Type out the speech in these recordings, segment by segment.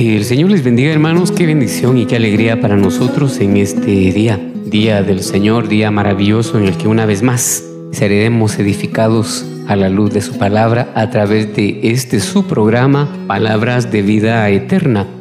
Que el Señor les bendiga hermanos, qué bendición y qué alegría para nosotros en este día, día del Señor, día maravilloso en el que una vez más seremos edificados a la luz de su palabra a través de este su programa, Palabras de Vida Eterna.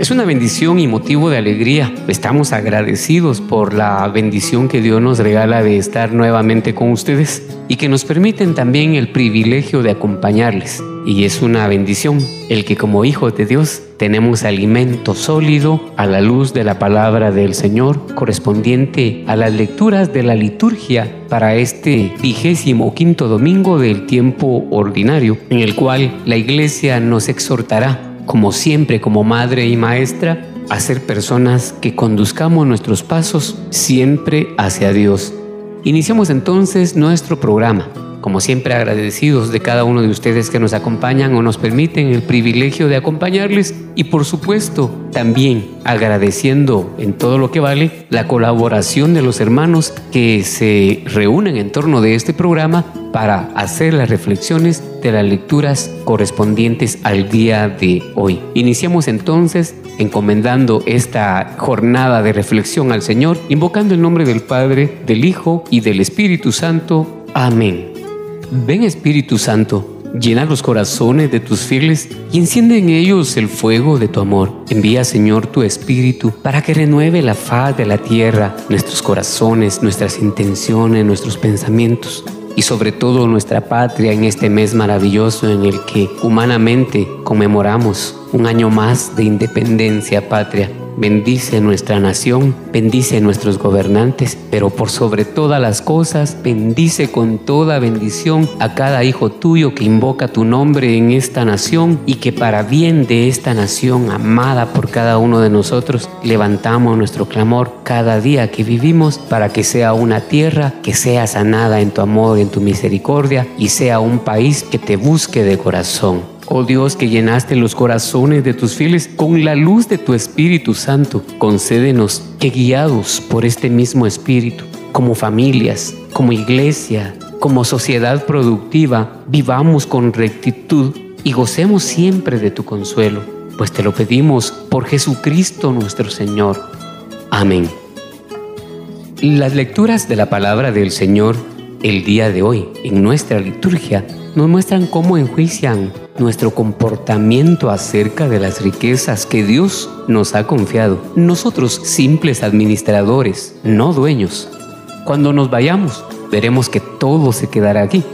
Es una bendición y motivo de alegría. Estamos agradecidos por la bendición que Dios nos regala de estar nuevamente con ustedes y que nos permiten también el privilegio de acompañarles. Y es una bendición el que como hijos de Dios tenemos alimento sólido a la luz de la palabra del Señor correspondiente a las lecturas de la liturgia para este vigésimo quinto domingo del tiempo ordinario en el cual la iglesia nos exhortará como siempre como madre y maestra a ser personas que conduzcamos nuestros pasos siempre hacia Dios. Iniciamos entonces nuestro programa como siempre agradecidos de cada uno de ustedes que nos acompañan o nos permiten el privilegio de acompañarles y por supuesto también agradeciendo en todo lo que vale la colaboración de los hermanos que se reúnen en torno de este programa para hacer las reflexiones de las lecturas correspondientes al día de hoy. Iniciamos entonces encomendando esta jornada de reflexión al Señor, invocando el nombre del Padre, del Hijo y del Espíritu Santo. Amén. Ven Espíritu Santo, llena los corazones de tus fieles y enciende en ellos el fuego de tu amor. Envía Señor tu Espíritu para que renueve la faz de la tierra, nuestros corazones, nuestras intenciones, nuestros pensamientos y sobre todo nuestra patria en este mes maravilloso en el que humanamente conmemoramos un año más de independencia patria bendice nuestra nación, bendice nuestros gobernantes, pero por sobre todas las cosas, bendice con toda bendición a cada hijo tuyo que invoca tu nombre en esta nación y que para bien de esta nación amada por cada uno de nosotros, levantamos nuestro clamor cada día que vivimos para que sea una tierra que sea sanada en tu amor, en tu misericordia y sea un país que te busque de corazón. Oh Dios, que llenaste los corazones de tus fieles con la luz de tu Espíritu Santo, concédenos que guiados por este mismo Espíritu, como familias, como iglesia, como sociedad productiva, vivamos con rectitud y gocemos siempre de tu consuelo, pues te lo pedimos por Jesucristo nuestro Señor. Amén. Las lecturas de la palabra del Señor el día de hoy en nuestra liturgia nos muestran cómo enjuician nuestro comportamiento acerca de las riquezas que Dios nos ha confiado. Nosotros, simples administradores, no dueños. Cuando nos vayamos, veremos que todo se quedará aquí.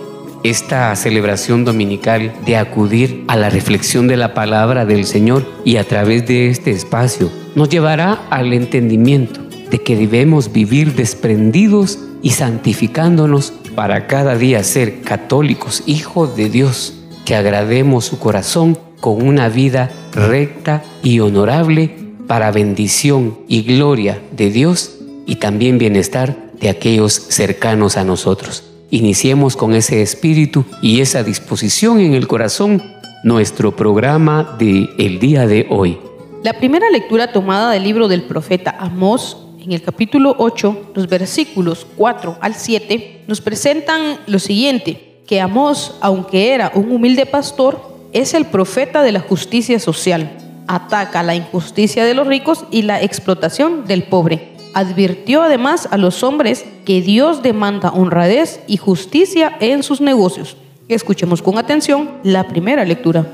Esta celebración dominical de acudir a la reflexión de la palabra del Señor y a través de este espacio nos llevará al entendimiento de que debemos vivir desprendidos y santificándonos para cada día ser católicos, hijos de Dios, que agrademos su corazón con una vida recta y honorable para bendición y gloria de Dios y también bienestar de aquellos cercanos a nosotros. Iniciemos con ese espíritu y esa disposición en el corazón nuestro programa de el día de hoy. La primera lectura tomada del libro del profeta Amós en el capítulo 8, los versículos 4 al 7, nos presentan lo siguiente, que Amós, aunque era un humilde pastor, es el profeta de la justicia social. Ataca la injusticia de los ricos y la explotación del pobre. Advirtió además a los hombres que Dios demanda honradez y justicia en sus negocios. Escuchemos con atención la primera lectura.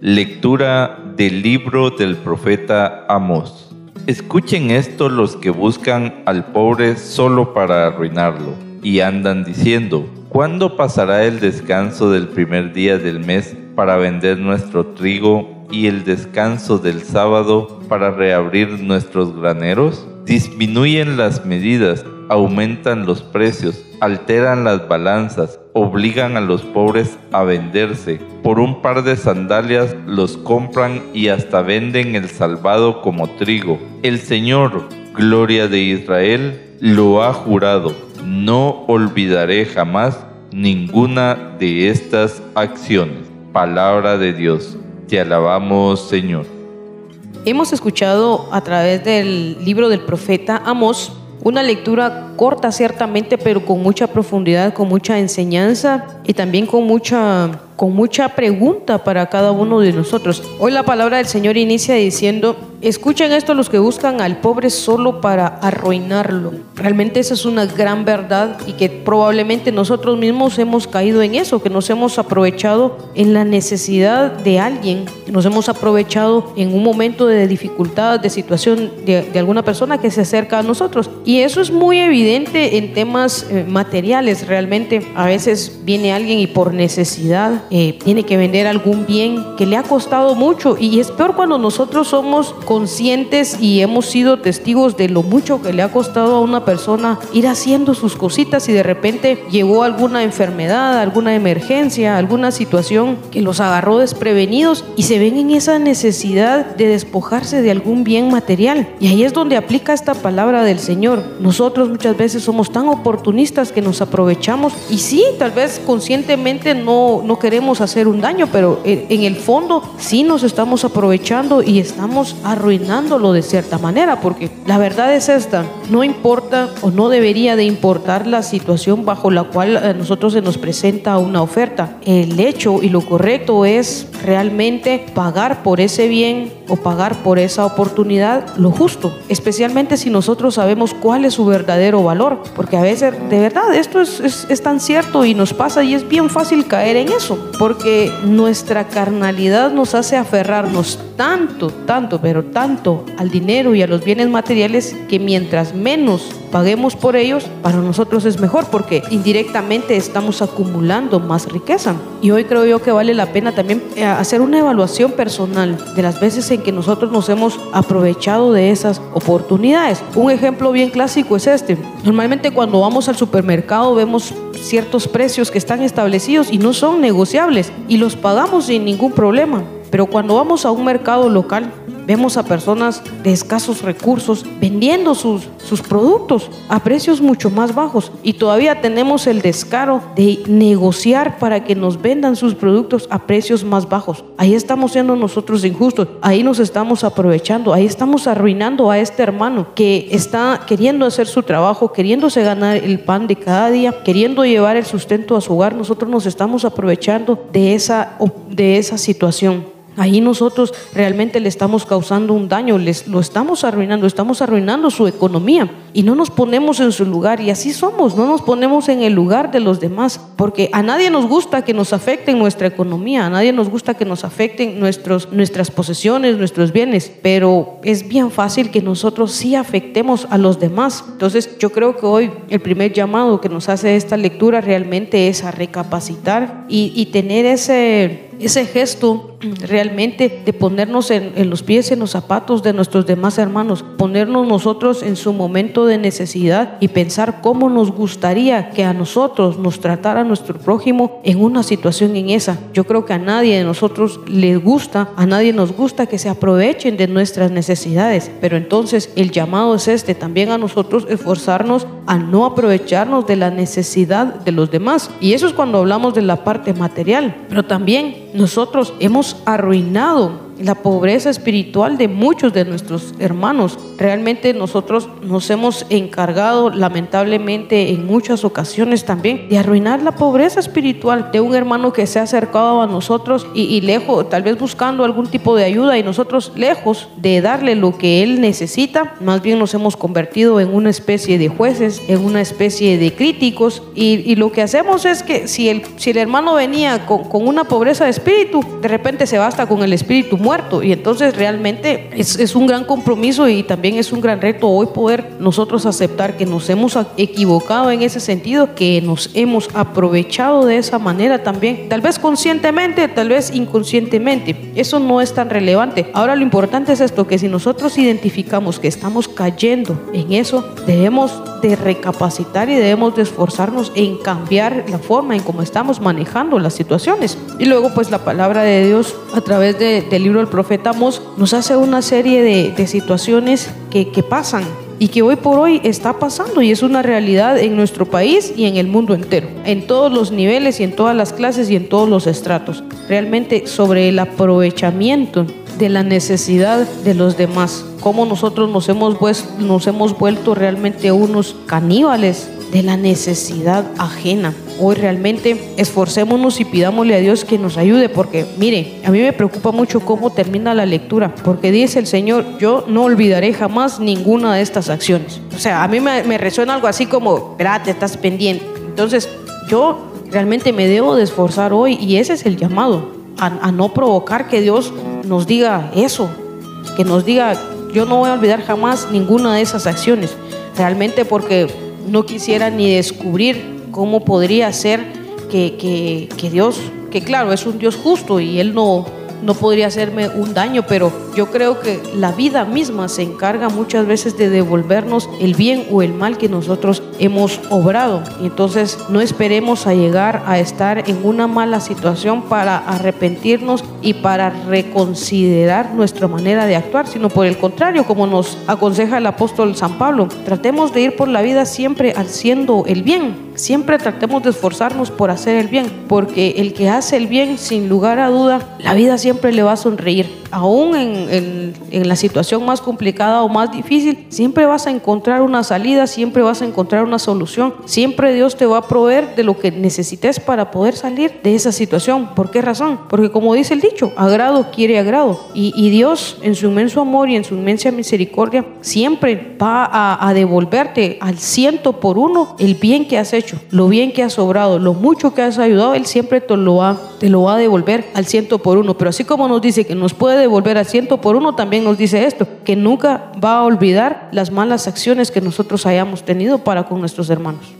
Lectura del libro del profeta Amós. Escuchen esto los que buscan al pobre solo para arruinarlo y andan diciendo, ¿cuándo pasará el descanso del primer día del mes para vender nuestro trigo y el descanso del sábado para reabrir nuestros graneros? Disminuyen las medidas, aumentan los precios, alteran las balanzas, obligan a los pobres a venderse. Por un par de sandalias los compran y hasta venden el salvado como trigo. El Señor, gloria de Israel, lo ha jurado. No olvidaré jamás ninguna de estas acciones. Palabra de Dios. Te alabamos, Señor. Hemos escuchado a través del libro del profeta Amós una lectura corta ciertamente, pero con mucha profundidad, con mucha enseñanza y también con mucha con mucha pregunta para cada uno de nosotros. Hoy la palabra del Señor inicia diciendo, escuchen esto los que buscan al pobre solo para arruinarlo. Realmente esa es una gran verdad y que probablemente nosotros mismos hemos caído en eso, que nos hemos aprovechado en la necesidad de alguien, nos hemos aprovechado en un momento de dificultad, de situación de, alguna persona que se acerca a nosotros. Y eso es muy evidente en temas eh, materiales. Realmente a veces viene alguien y por necesidad eh, tiene que vender algún bien que le ha costado mucho y es peor cuando nosotros somos conscientes y hemos sido testigos de lo mucho que le ha costado a una persona ir haciendo sus cositas y de repente llegó alguna enfermedad, alguna emergencia, alguna situación que los agarró desprevenidos y se ven en esa necesidad de despojarse de algún bien material. Y ahí es donde aplica esta palabra del Señor. Nosotros muchas veces somos tan oportunistas que nos aprovechamos y sí, tal vez conscientemente no, no queremos hacer un daño, pero en el fondo sí nos estamos aprovechando y estamos arruinándolo de cierta manera, porque la verdad es esta, no importa o no debería de importar la situación bajo la cual a nosotros se nos presenta una oferta. El hecho y lo correcto es realmente pagar por ese bien o pagar por esa oportunidad lo justo, especialmente si nosotros sabemos cuál es su verdadero valor, porque a veces de verdad esto es, es, es tan cierto y nos pasa y es bien fácil caer en eso porque nuestra carnalidad nos hace aferrarnos tanto, tanto, pero tanto al dinero y a los bienes materiales que mientras menos paguemos por ellos, para nosotros es mejor porque indirectamente estamos acumulando más riqueza. Y hoy creo yo que vale la pena también eh, hacer una evaluación personal de las veces en que nosotros nos hemos aprovechado de esas oportunidades. Un ejemplo bien clásico es este. Normalmente cuando vamos al supermercado vemos ciertos precios que están establecidos y no son negociables y los pagamos sin ningún problema. Pero cuando vamos a un mercado local, vemos a personas de escasos recursos vendiendo sus, sus productos a precios mucho más bajos y todavía tenemos el descaro de negociar para que nos vendan sus productos a precios más bajos. Ahí estamos siendo nosotros injustos, ahí nos estamos aprovechando, ahí estamos arruinando a este hermano que está queriendo hacer su trabajo, queriéndose ganar el pan de cada día, queriendo llevar el sustento a su hogar. Nosotros nos estamos aprovechando de esa, de esa situación. Ahí nosotros realmente le estamos causando un daño, les, lo estamos arruinando, estamos arruinando su economía y no nos ponemos en su lugar y así somos, no nos ponemos en el lugar de los demás, porque a nadie nos gusta que nos afecten nuestra economía, a nadie nos gusta que nos afecten nuestros, nuestras posesiones, nuestros bienes, pero es bien fácil que nosotros sí afectemos a los demás. Entonces yo creo que hoy el primer llamado que nos hace esta lectura realmente es a recapacitar y, y tener ese ese gesto realmente de ponernos en, los pies, en los zapatos de nuestros demás hermanos, ponernos nosotros en su momento de necesidad y pensar cómo nos gustaría que a nosotros nos tratara nuestro prójimo en una situación en esa. Yo creo que a nadie de nosotros le gusta, a nadie nos gusta que se aprovechen de nuestras necesidades, pero entonces el llamado es este, también a nosotros esforzarnos a no aprovecharnos de la necesidad de los demás. Y eso es cuando hablamos de la parte material, pero también nosotros hemos arruinado la pobreza espiritual de muchos de nuestros hermanos. Realmente nosotros nos hemos encargado, lamentablemente, en muchas ocasiones también, de arruinar la pobreza espiritual de un hermano que se ha acercado a nosotros y, lejos, tal vez buscando algún tipo de ayuda y nosotros lejos de darle lo que él necesita, más bien nos hemos convertido en una especie de jueces, en una especie de críticos y, lo que hacemos es que si el, si el hermano venía con, con una pobreza de espíritu, de repente se basta con el espíritu muerto Y entonces realmente es, es un gran compromiso y también es un gran reto hoy poder nosotros aceptar que nos hemos equivocado en ese sentido, que nos hemos aprovechado de esa manera también, tal vez conscientemente, tal vez inconscientemente. Eso no es tan relevante. Ahora lo importante es esto, que si nosotros identificamos que estamos cayendo en eso, debemos de recapacitar y debemos de esforzarnos en cambiar la forma en cómo estamos manejando las situaciones. Y luego pues la palabra de Dios a través del libro del profeta Amos nos hace una serie de, situaciones que, que pasan y que hoy por hoy está pasando y es una realidad en nuestro país y en el mundo entero, en todos los niveles y en todas las clases y en todos los estratos. Realmente sobre el aprovechamiento de la necesidad de los demás, cómo nosotros nos hemos, nos hemos vuelto realmente unos caníbales de la necesidad ajena. Hoy realmente esforcémonos y pidámosle a Dios que nos ayude, porque mire, a mí me preocupa mucho cómo termina la lectura, porque dice el Señor, yo no olvidaré jamás ninguna de estas acciones. O sea, a mí me, resuena algo así como, espérate, estás pendiente. Entonces, yo realmente me debo de esforzar hoy y ese es el llamado, a, a no provocar que Dios nos diga eso, que nos diga, yo no voy a olvidar jamás ninguna de esas acciones. Realmente porque no quisiera ni descubrir cómo podría ser que, que, Dios, que claro, es un Dios justo y Él no, no podría hacerme un daño, pero yo creo que la vida misma se encarga muchas veces de devolvernos el bien o el mal que nosotros hemos obrado. Entonces no esperemos a llegar a estar en una mala situación para arrepentirnos y para reconsiderar nuestra manera de actuar, sino por el contrario, como nos aconseja el apóstol San Pablo, tratemos de ir por la vida siempre haciendo el bien. Siempre tratemos de esforzarnos por hacer el bien, porque el que hace el bien, sin lugar a duda, la vida siempre le va a sonreír aún en, la situación más complicada o más difícil, siempre vas a encontrar una salida, siempre vas a encontrar una solución, siempre Dios te va a proveer de lo que necesites para poder salir de esa situación. ¿Por qué razón? Porque como dice el dicho, agrado quiere agrado. Y, Dios en su inmenso amor y en su inmensa misericordia siempre va a, devolverte al ciento por uno el bien que has hecho, lo bien que has obrado, lo mucho que has ayudado, Él siempre te lo va, te lo va a devolver al ciento por uno. Pero así como nos dice que nos puede volver a ciento por uno, también nos dice esto, que nunca va a olvidar las malas acciones que nosotros hayamos tenido para con nuestros hermanos.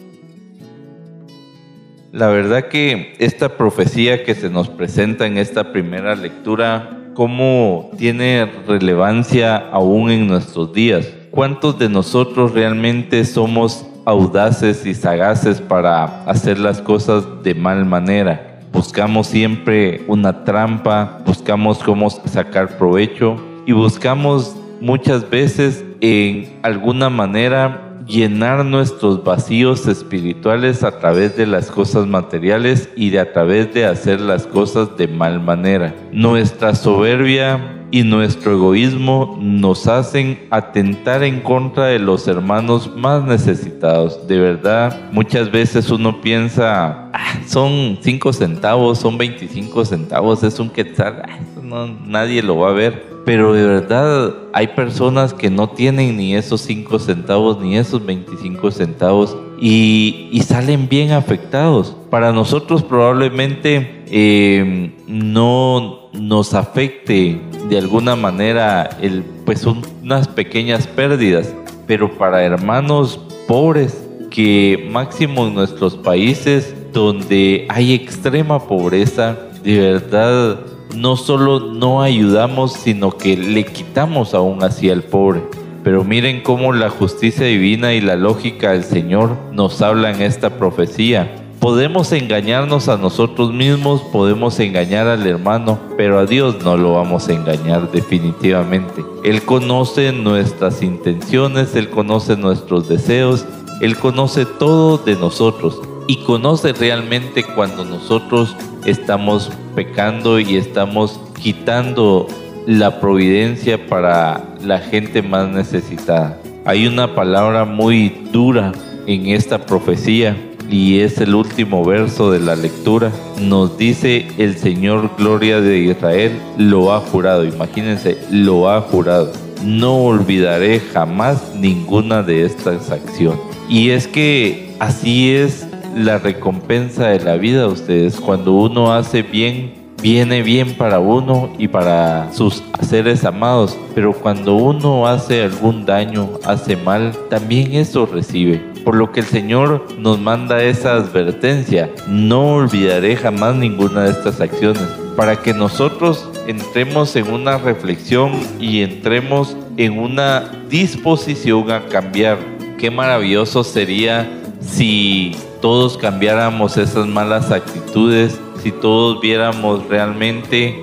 La verdad que esta profecía que se nos presenta en esta primera lectura, ¿cómo tiene relevancia aún en nuestros días? ¿Cuántos de nosotros realmente somos audaces y sagaces para hacer las cosas de mal manera? Buscamos siempre una trampa, buscamos cómo sacar provecho y buscamos muchas veces en alguna manera llenar nuestros vacíos espirituales a través de las cosas materiales y de a través de hacer las cosas de mal manera. Nuestra soberbia y nuestro egoísmo nos hacen atentar en contra de los hermanos más necesitados. De verdad, muchas veces uno piensa, ah, son 5 centavos, son 25 centavos, es un quetzal, ah, nadie lo va a ver. Pero de verdad hay personas que no tienen ni esos 5 centavos ni esos 25 centavos y, salen bien afectados. Para nosotros probablemente eh, no nos afecte de alguna manera el, pues unas pequeñas pérdidas, pero para hermanos pobres que máximo en nuestros países donde hay extrema pobreza, de verdad no solo no ayudamos, sino que le quitamos aún así al pobre. Pero miren cómo la justicia divina y la lógica del Señor nos hablan esta profecía Podemos engañarnos a nosotros mismos, podemos engañar al hermano, pero a Dios no lo vamos a engañar definitivamente. Él conoce nuestras intenciones, Él conoce nuestros deseos, Él conoce todo de nosotros y conoce realmente cuando nosotros estamos pecando y estamos quitando la providencia para la gente más necesitada. Hay una palabra muy dura en esta profecía y es el último verso de la lectura, nos dice el Señor Gloria de Israel lo ha jurado, imagínense, lo ha jurado. No olvidaré jamás ninguna de estas acciones. Y es que así es la recompensa de la vida ustedes. Cuando uno hace bien, viene bien para uno y para sus seres amados, pero cuando uno hace algún daño, hace mal, también eso recibe. Por lo que el Señor nos manda esa advertencia, no olvidaré jamás ninguna de estas acciones, para que nosotros entremos en una reflexión y entremos en una disposición a cambiar. Qué maravilloso sería si todos cambiáramos esas malas actitudes si todos viéramos realmente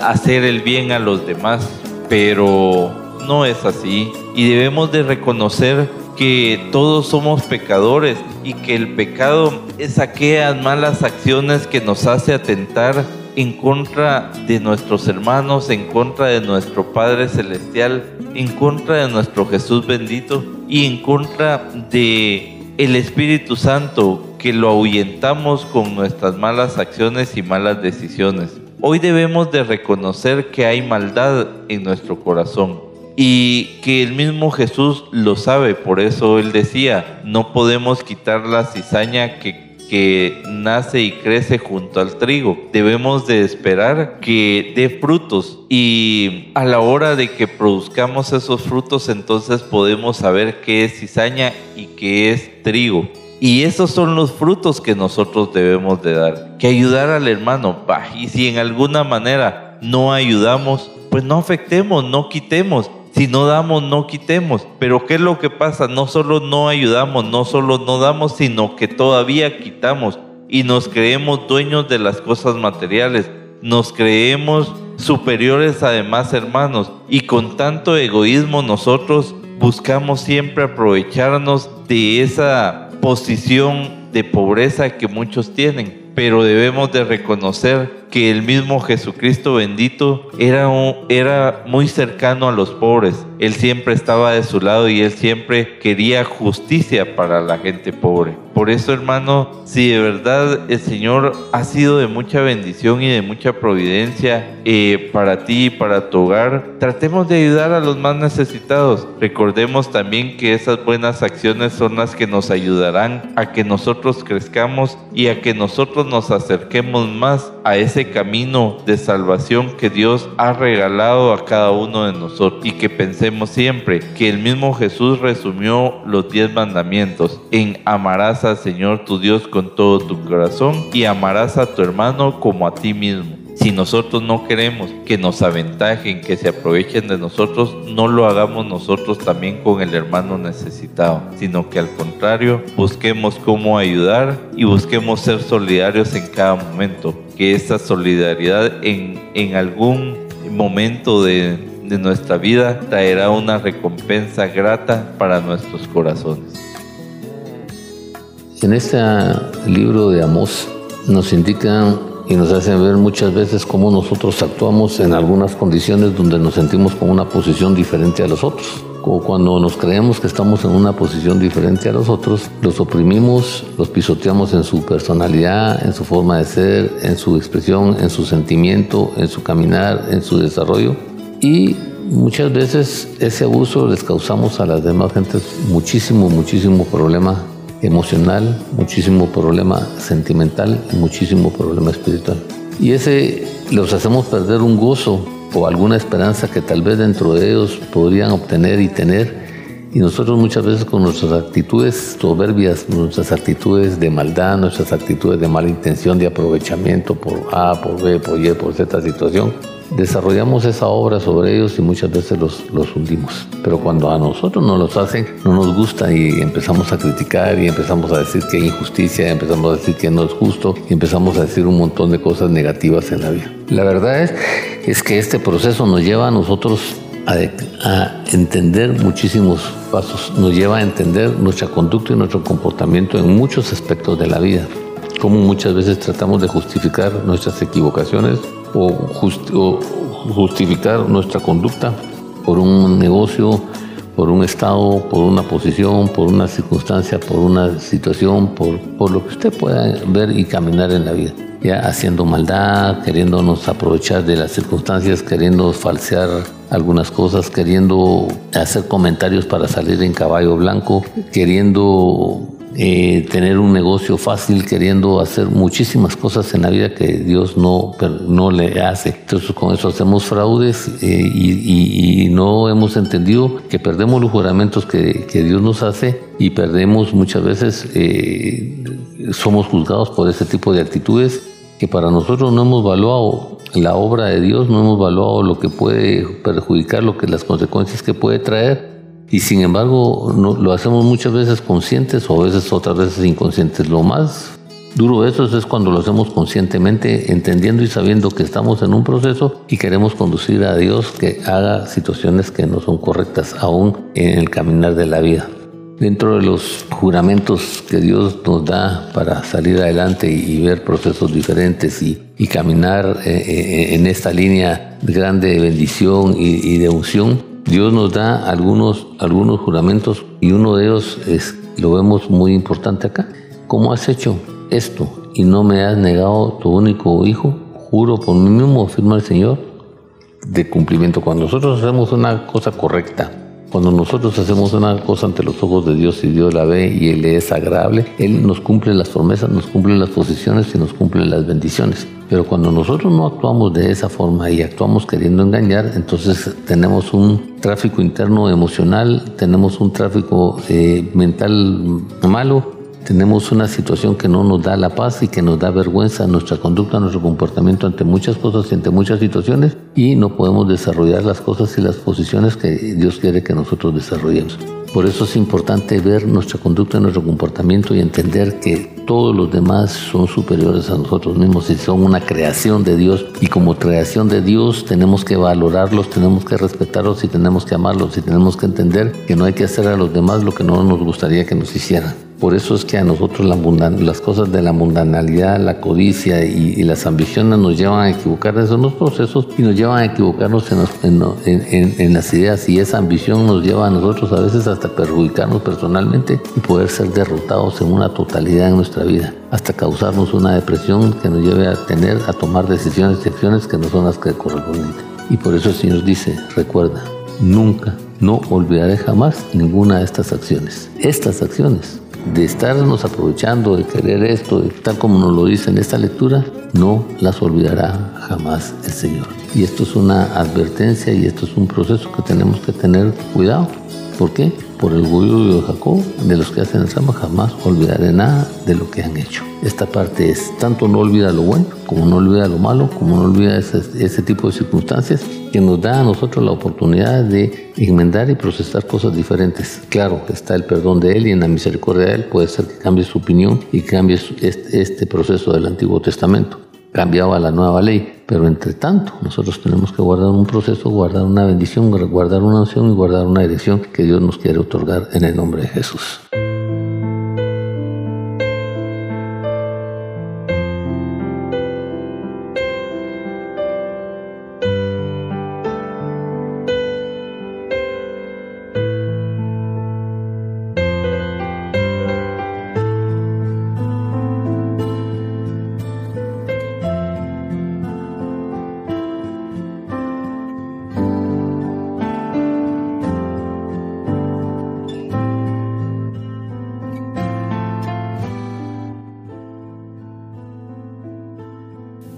hacer el bien a los demás, pero no es así y debemos de reconocer que todos somos pecadores y que el pecado es aquellas malas acciones que nos hace atentar en contra de nuestros hermanos, en contra de nuestro Padre Celestial, en contra de nuestro Jesús bendito y en contra de el Espíritu Santo que lo ahuyentamos con nuestras malas acciones y malas decisiones. Hoy debemos de reconocer que hay maldad en nuestro corazón y que el mismo Jesús lo sabe, por eso él decía, no podemos quitar la cizaña que que nace y crece junto al trigo. Debemos de esperar que dé frutos y a la hora de que produzcamos esos frutos entonces podemos saber qué es cizaña y qué es trigo. Y esos son los frutos que nosotros debemos de dar. Que ayudar al hermano. y si en alguna manera no ayudamos, pues no afectemos, no quitemos. Si no damos, no quitemos. Pero ¿qué es lo que pasa? No solo no ayudamos, no solo no damos, sino que todavía quitamos y nos creemos dueños de las cosas materiales. Nos creemos superiores a demás hermanos y con tanto egoísmo nosotros buscamos siempre aprovecharnos de esa posición de pobreza que muchos tienen. Pero debemos de reconocer que el mismo Jesucristo bendito era, era muy cercano a los pobres. Él siempre estaba de su lado y él siempre quería justicia para la gente pobre. Por eso, hermano, si de verdad el Señor ha sido de mucha bendición y de mucha providencia eh, para ti y para tu hogar, tratemos de ayudar a los más necesitados. Recordemos también que esas buenas acciones son las que nos ayudarán a que nosotros crezcamos y a que nosotros nos acerquemos más a ese camino de salvación que Dios ha regalado a cada uno de nosotros y que pensemos siempre que el mismo Jesús resumió los diez mandamientos en amarás al Señor tu Dios con todo tu corazón y amarás a tu hermano como a ti mismo. Si nosotros no queremos que nos aventajen, que se aprovechen de nosotros, no lo hagamos nosotros también con el hermano necesitado, sino que al contrario, busquemos cómo ayudar y busquemos ser solidarios en cada momento. Que esta solidaridad en, en algún momento de, de nuestra vida traerá una recompensa grata para nuestros corazones. En este libro de Amós nos indican y nos hacen ver muchas veces cómo nosotros actuamos en algunas condiciones donde nos sentimos con una posición diferente a los otros. Como cuando nos creemos que estamos en una posición diferente a los otros, los oprimimos, los pisoteamos en su personalidad, en su forma de ser, en su expresión, en su sentimiento, en su caminar, en su desarrollo. Y muchas veces ese abuso les causamos a las demás gentes muchísimo, muchísimo problema emocional, muchísimo problema sentimental y muchísimo problema espiritual. Y ese los hacemos perder un gozo o alguna esperanza que tal vez dentro de ellos podrían obtener y tener. Y nosotros muchas veces con nuestras actitudes soberbias, nuestras actitudes de maldad, nuestras actitudes de mala intención, de aprovechamiento por A, por B, por Y, por Z situación, desarrollamos esa obra sobre ellos y muchas veces los, los hundimos. Pero cuando a nosotros nos los hacen, no nos gusta y empezamos a criticar y empezamos a decir que hay injusticia, empezamos a decir que no es justo y empezamos a decir un montón de cosas negativas en la vida. La verdad es, es que este proceso nos lleva a nosotros a, a, entender muchísimos pasos, nos lleva a entender nuestra conducta y nuestro comportamiento en muchos aspectos de la vida. Como muchas veces tratamos de justificar nuestras equivocaciones o, justificar nuestra conducta por un negocio, por un estado, por una posición, por una circunstancia, por una situación, por, por lo que usted pueda ver y caminar en la vida. Ya haciendo maldad, queriéndonos aprovechar de las circunstancias, queriendo falsear algunas cosas, queriendo hacer comentarios para salir en caballo blanco, queriendo eh, tener un negocio fácil, queriendo hacer muchísimas cosas en la vida que Dios no, no le hace. Entonces con eso hacemos fraudes eh, y, no hemos entendido que perdemos los juramentos que, que Dios nos hace y perdemos muchas veces, eh, somos juzgados por ese tipo de actitudes que para nosotros no hemos evaluado la obra de Dios, no hemos evaluado lo que puede perjudicar, lo que las consecuencias que puede traer y sin embargo no, lo hacemos muchas veces conscientes o a veces otras veces inconscientes. Lo más duro de eso es cuando lo hacemos conscientemente, entendiendo y sabiendo que estamos en un proceso y queremos conducir a Dios que haga situaciones que no son correctas aún en el caminar de la vida. Dentro de los juramentos que Dios nos da para salir adelante y, ver procesos diferentes y, caminar eh, eh, en esta línea grande de bendición y de unción, Dios nos da algunos, algunos juramentos y uno de ellos es, lo vemos muy importante acá. ¿Cómo has hecho esto y no me has negado tu único hijo? Juro por mí mismo, afirma el Señor, de cumplimiento. Cuando nosotros hacemos una cosa correcta, cuando nosotros hacemos una cosa ante los ojos de Dios y Dios la ve y Él es agradable, Él nos cumple las promesas, nos cumple las posiciones y nos cumple las bendiciones. Pero cuando nosotros no actuamos de esa forma y actuamos queriendo engañar, entonces tenemos un tráfico interno emocional, tenemos un tráfico eh, mental malo tenemos una situación que no nos da la paz y que nos da vergüenza nuestra conducta, nuestro comportamiento ante muchas cosas y ante muchas situaciones y no podemos desarrollar las cosas y las posiciones que Dios quiere que nosotros desarrollemos. Por eso es importante ver nuestra conducta, nuestro comportamiento y entender que todos los demás son superiores a nosotros mismos y son una creación de Dios. Y como creación de Dios tenemos que valorarlos, tenemos que respetarlos y tenemos que amarlos y tenemos que entender que no hay que hacer a los demás lo que no nos gustaría que nos hicieran. Por eso es que a nosotros las cosas de la mundanalidad, la codicia y, las ambiciones nos llevan a equivocar en los procesos y nos llevan a equivocarnos en, las ideas. Y esa ambición nos lleva a nosotros a veces hasta perjudicarnos personalmente y poder ser derrotados en una totalidad en nuestra vida, hasta causarnos una depresión que nos lleve a tener, a tomar decisiones y acciones que no son las que corresponden. Y por eso el Señor dice, recuerda, nunca, no olvidaré jamás ninguna de estas acciones. Estas acciones de estarnos aprovechando, de querer esto, tal como nos lo dice en esta lectura, no las olvidará jamás el Señor. Y esto es una advertencia y esto es un proceso que tenemos que tener cuidado. ¿Por qué? Por el orgullo de Jacob, de los que hacen el ramo, jamás olvidaré nada de lo que han hecho. Esta parte es, tanto no olvida lo bueno, como no olvida lo malo, como no olvida ese, ese tipo de circunstancias que nos da a nosotros la oportunidad de enmendar y procesar cosas diferentes. Claro, está el perdón de Él y en la misericordia de Él puede ser que cambie su opinión y cambie este, este proceso del Antiguo Testamento cambiaba la nueva ley. Pero entre tanto, nosotros tenemos que guardar un proceso, guardar una bendición, guardar una unción y guardar una dirección que Dios nos quiere otorgar en el nombre de Jesús.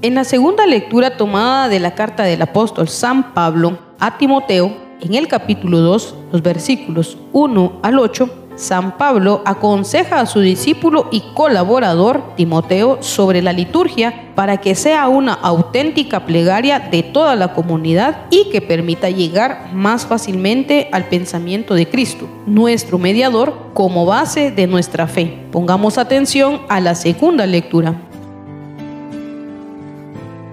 En la segunda lectura tomada de la carta del apóstol San Pablo a Timoteo, en el capítulo 2, los versículos 1 al 8, San Pablo aconseja a su discípulo y colaborador Timoteo sobre la liturgia para que sea una auténtica plegaria de toda la comunidad y que permita llegar más fácilmente al pensamiento de Cristo, nuestro mediador, como base de nuestra fe. Pongamos atención a la segunda lectura.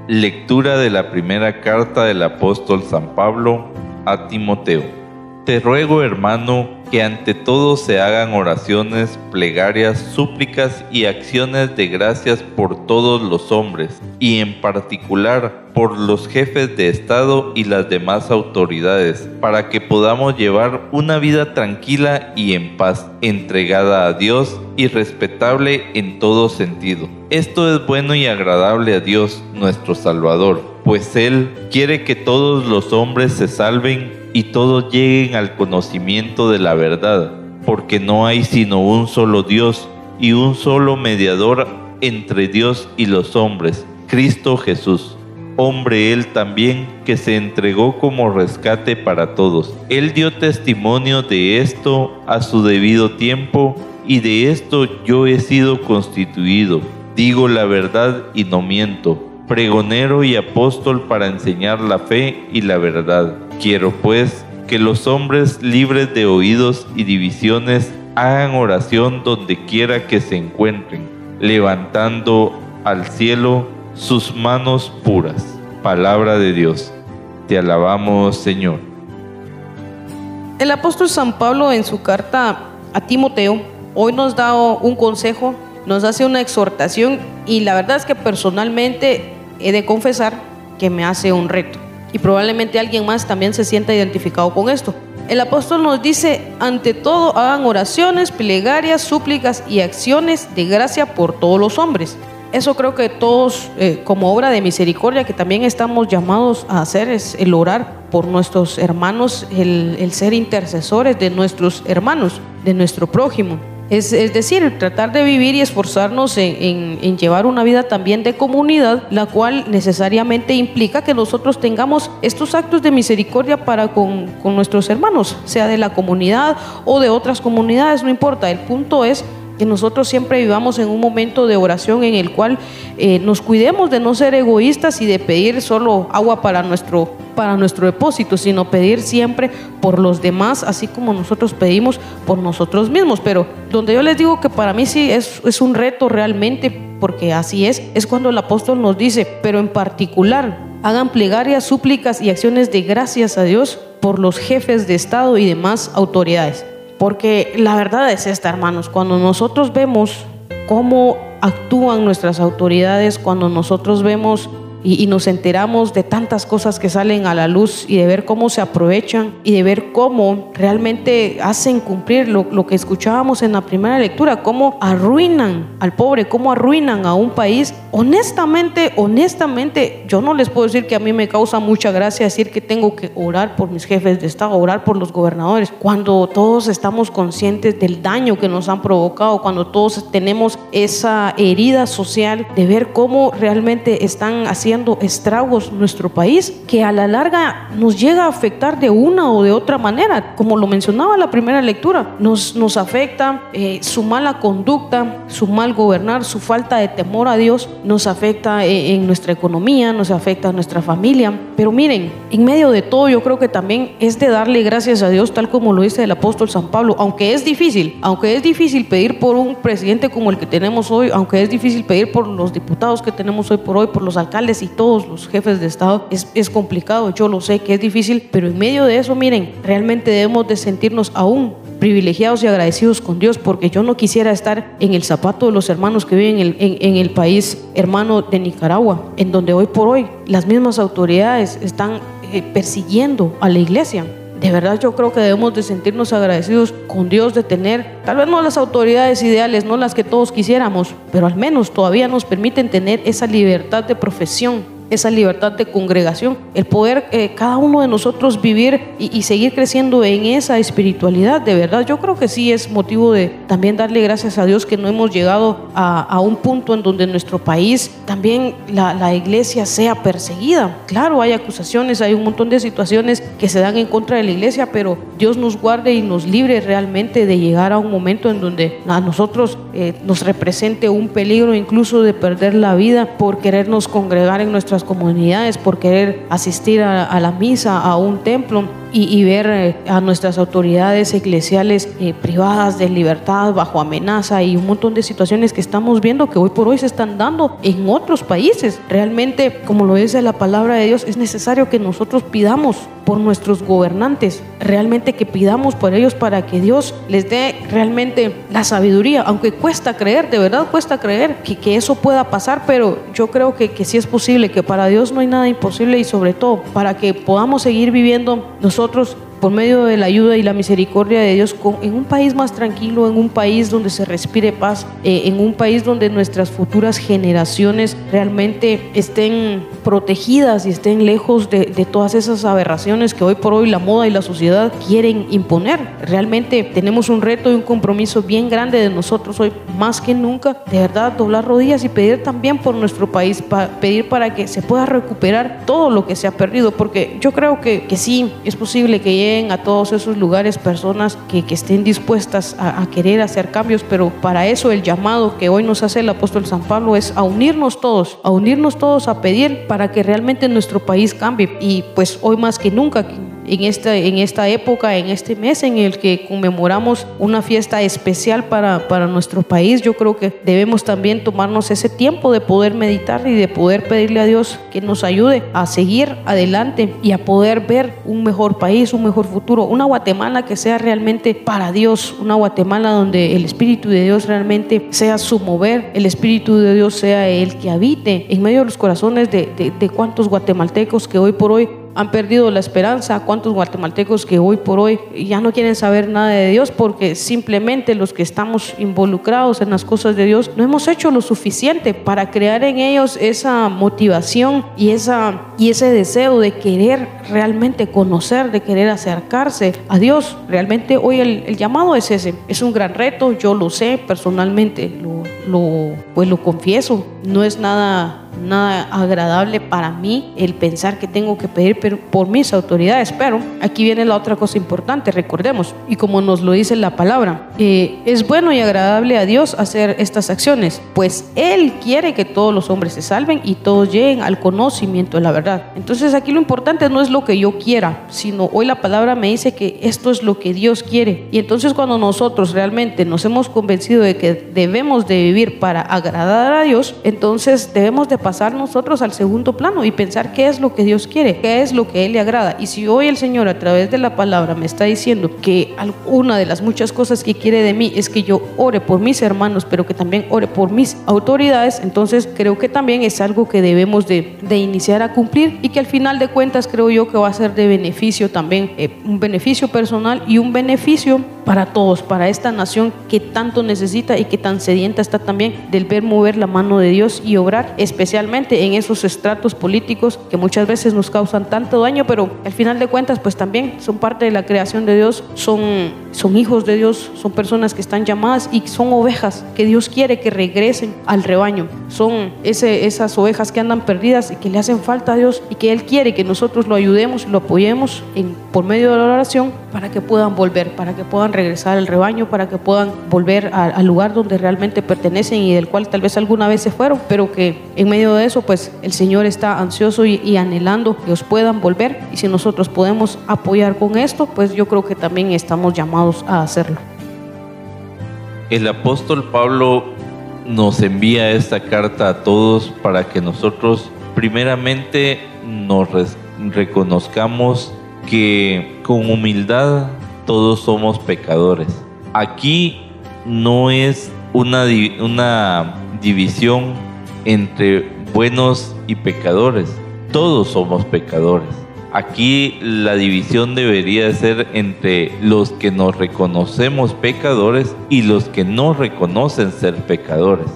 Lectura de la primera carta del apóstol San Pablo a Timoteo. Te ruego, hermano, que ante todo se hagan oraciones, plegarias, súplicas y acciones de gracias por todos los hombres, y en particular por los jefes de Estado y las demás autoridades, para que podamos llevar una vida tranquila y en paz, entregada a Dios y respetable en todo sentido. Esto es bueno y agradable a Dios, nuestro Salvador, pues Él quiere que todos los hombres se salven y todos lleguen al conocimiento de la verdad, porque no hay sino un solo Dios y un solo mediador entre Dios y los hombres, Cristo Jesús. Hombre él también que se entregó como rescate para todos. Él dio testimonio de esto a su debido tiempo y de esto yo he sido constituido. Digo la verdad y no miento. Pregonero y apóstol para enseñar la fe y la verdad. Quiero pues que los hombres libres de oídos y divisiones hagan oración donde quiera que se encuentren, levantando al cielo sus manos puras. Palabra de Dios. Te alabamos, Señor. El apóstol San Pablo en su carta a Timoteo hoy nos da un consejo, nos hace una exhortación y la verdad es que personalmente he de confesar que me hace un reto y probablemente alguien más también se sienta identificado con esto. El apóstol nos dice, ante todo hagan oraciones, plegarias, súplicas y acciones de gracia por todos los hombres. Eso creo que todos, eh, como obra de misericordia, que también estamos llamados a hacer, es el orar por nuestros hermanos, el, el ser intercesores de nuestros hermanos, de nuestro prójimo. Es, decir, tratar de vivir y esforzarnos en, llevar una vida también de comunidad, la cual necesariamente implica que nosotros tengamos estos actos de misericordia para con, con nuestros hermanos, sea de la comunidad o de otras comunidades, no importa. El punto es que nosotros siempre vivamos en un momento de oración en el cual eh, nos cuidemos de no ser egoístas y de pedir solo agua para nuestro, para nuestro depósito, sino pedir siempre por los demás, así como nosotros pedimos por nosotros mismos. Pero donde yo les digo que para mí sí es, es un reto realmente, porque así es, es cuando el apóstol nos dice, pero en particular, hagan plegarias, súplicas y acciones de gracias a Dios por los jefes de Estado y demás autoridades porque la verdad es esta, hermanos, cuando nosotros vemos cómo actúan nuestras autoridades, cuando nosotros vemos y, nos enteramos de tantas cosas que salen a la luz y de ver cómo se aprovechan y de ver cómo realmente hacen cumplir lo, lo, que escuchábamos en la primera lectura, cómo arruinan al pobre, cómo arruinan a un país. Honestamente, honestamente, yo no les puedo decir que a mí me causa mucha gracia decir que tengo que orar por mis jefes de Estado, orar por los gobernadores, cuando todos estamos conscientes del daño que nos han provocado, cuando todos tenemos esa herida social de ver cómo realmente están haciendo estragos nuestro país que a la larga nos llega a afectar de una o de otra manera. Como lo mencionaba la primera lectura, nos, nos afecta eh, su mala conducta, su mal gobernar, su falta de temor a Dios, nos afecta eh, en nuestra economía, nos afecta a nuestra familia. Pero miren, en medio de todo yo creo que también es de darle gracias a Dios, tal como lo dice el apóstol San Pablo, aunque es difícil, aunque es difícil pedir por un presidente como el que tenemos hoy, aunque es difícil pedir por los diputados que tenemos hoy por hoy, por los alcaldes y todos los jefes de Estado, es, es complicado, yo lo sé que es difícil, pero en medio de eso, miren, realmente debemos de sentirnos aún privilegiados y agradecidos con Dios, porque yo no quisiera estar en el zapato de los hermanos que viven en el, en, el país hermano de Nicaragua, en donde hoy por hoy las mismas autoridades están eh, persiguiendo a la iglesia. De verdad yo creo que debemos de sentirnos agradecidos con Dios de tener, tal vez no las autoridades ideales, no las que todos quisiéramos, pero al menos todavía nos permiten tener esa libertad de profesión esa libertad de congregación, el poder eh, cada uno de nosotros vivir y, seguir creciendo en esa espiritualidad, de verdad, yo creo que sí es motivo de también darle gracias a Dios que no hemos llegado a, un punto en donde nuestro país también la, la, iglesia sea perseguida. Claro, hay acusaciones, hay un montón de situaciones que se dan en contra de la iglesia, pero Dios nos guarde y nos libre realmente de llegar a un momento en donde a nosotros eh, nos represente un peligro incluso de perder la vida por querernos congregar en nuestra comunidades, por querer asistir a, la misa, a un templo y, ver eh, a nuestras autoridades eclesiales eh, privadas de libertad bajo amenaza y un montón de situaciones que estamos viendo que hoy por hoy se están dando en otros países. Realmente, como lo dice la palabra de Dios, es necesario que nosotros pidamos por nuestros gobernantes, realmente que pidamos por ellos para que Dios les dé realmente la sabiduría, aunque cuesta creer, de verdad cuesta creer que, que eso pueda pasar, pero yo creo que, que sí es posible, que para Dios no hay nada imposible y sobre todo para que podamos seguir viviendo nosotros nosotros por medio de la ayuda y la misericordia de Dios en un país más tranquilo, en un país donde se respire paz, eh, en un país donde nuestras futuras generaciones realmente estén protegidas y estén lejos de, de todas esas aberraciones que hoy por hoy la moda y la sociedad quieren imponer. Realmente tenemos un reto y un compromiso bien grande de nosotros hoy, más que nunca, de verdad, doblar rodillas y pedir también por nuestro país, pedir para que se pueda recuperar todo lo que se ha perdido, porque yo creo que, que sí, es posible que a todos esos lugares personas que, que estén dispuestas a querer hacer cambios, pero para eso el llamado que hoy nos hace el apóstol San Pablo es a unirnos todos, a unirnos todos a pedir para que realmente nuestro país cambie. Y pues hoy más que nunca en esta, en esta época, en este mes en el que conmemoramos una fiesta especial para, para nuestro país, yo creo que debemos también tomarnos ese tiempo de poder meditar y de poder pedirle a Dios que nos ayude a seguir adelante y a poder ver un mejor país, un mejor futuro, una Guatemala que sea realmente para Dios, una Guatemala donde el Espíritu de Dios realmente sea su mover, el Espíritu de Dios sea el que habite en medio de los corazones de, de, de cuantos guatemaltecos que hoy por hoy han perdido la esperanza, cuántos guatemaltecos que hoy por hoy ya no quieren saber nada de Dios porque simplemente los que estamos involucrados en las cosas de Dios no hemos hecho lo suficiente para crear en ellos esa motivación y, esa, y ese deseo de querer realmente conocer, de querer acercarse a Dios. Realmente hoy el, llamado es ese, es un gran reto, yo lo sé personalmente, lo, pues lo confieso, no es nada nada agradable para mí el pensar que tengo que pedir por mis autoridades. Pero aquí viene la otra cosa importante, recordemos, y como nos lo dice la palabra, es bueno y agradable a Dios hacer estas acciones, pues Él quiere que todos los hombres se salven y todos lleguen al conocimiento de la verdad. Entonces aquí lo importante no es lo que yo quiera, sino hoy la palabra me dice que esto es lo que Dios quiere. Y entonces cuando nosotros realmente nos hemos convencido de que debemos de vivir para agradar a Dios, entonces debemos de pasar nosotros al segundo plano y pensar qué es lo que Dios quiere, qué es lo que Él le agrada. Y si hoy el Señor a través de la palabra me está diciendo que una de las muchas cosas que quiere de mí es que yo ore por mis hermanos, pero que también ore por mis autoridades, entonces creo que también es algo que debemos de, de iniciar a cumplir y que al final de cuentas creo yo que va a ser de beneficio también, eh, un beneficio personal y un beneficio para todos, para esta nación que tanto necesita y que tan sedienta está también del ver mover la mano de Dios y obrar especialmente en esos estratos políticos que muchas veces nos causan tanto daño, pero al final de cuentas pues también son parte de la creación de Dios, son, son hijos de Dios, son personas que están llamadas y son ovejas que Dios quiere que regresen al rebaño, son esas ovejas que andan perdidas y que le hacen falta a Dios y que Él quiere que nosotros lo ayudemos, lo apoyemos por medio de la oración para que puedan volver, para que puedan regresar al rebaño, para que puedan volver al lugar donde realmente pertenecen y del cual tal vez alguna vez se fueron, pero que en medio de eso, pues el Señor está ansioso y, y anhelando que os puedan volver y si nosotros podemos apoyar con esto, pues yo creo que también estamos llamados a hacerlo. El apóstol Pablo nos envía esta carta a todos para que nosotros primeramente nos reconozcamos que con humildad todos somos pecadores. Aquí no es una, una división entre buenos y pecadores. Todos somos pecadores. Aquí la división debería ser entre los que nos reconocemos pecadores y los que no reconocen ser pecadores.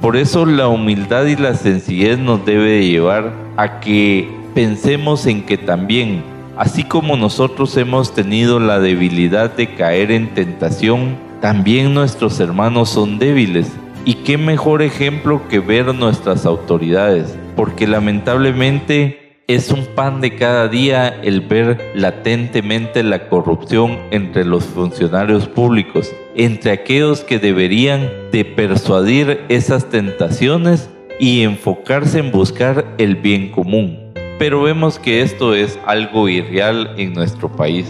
Por eso la humildad y la sencillez nos debe llevar a que pensemos en que también Así como nosotros hemos tenido la debilidad de caer en tentación, también nuestros hermanos son débiles. Y qué mejor ejemplo que ver nuestras autoridades, porque lamentablemente es un pan de cada día el ver latentemente la corrupción entre los funcionarios públicos, entre aquellos que deberían de persuadir esas tentaciones y enfocarse en buscar el bien común pero vemos que esto es algo irreal en nuestro país,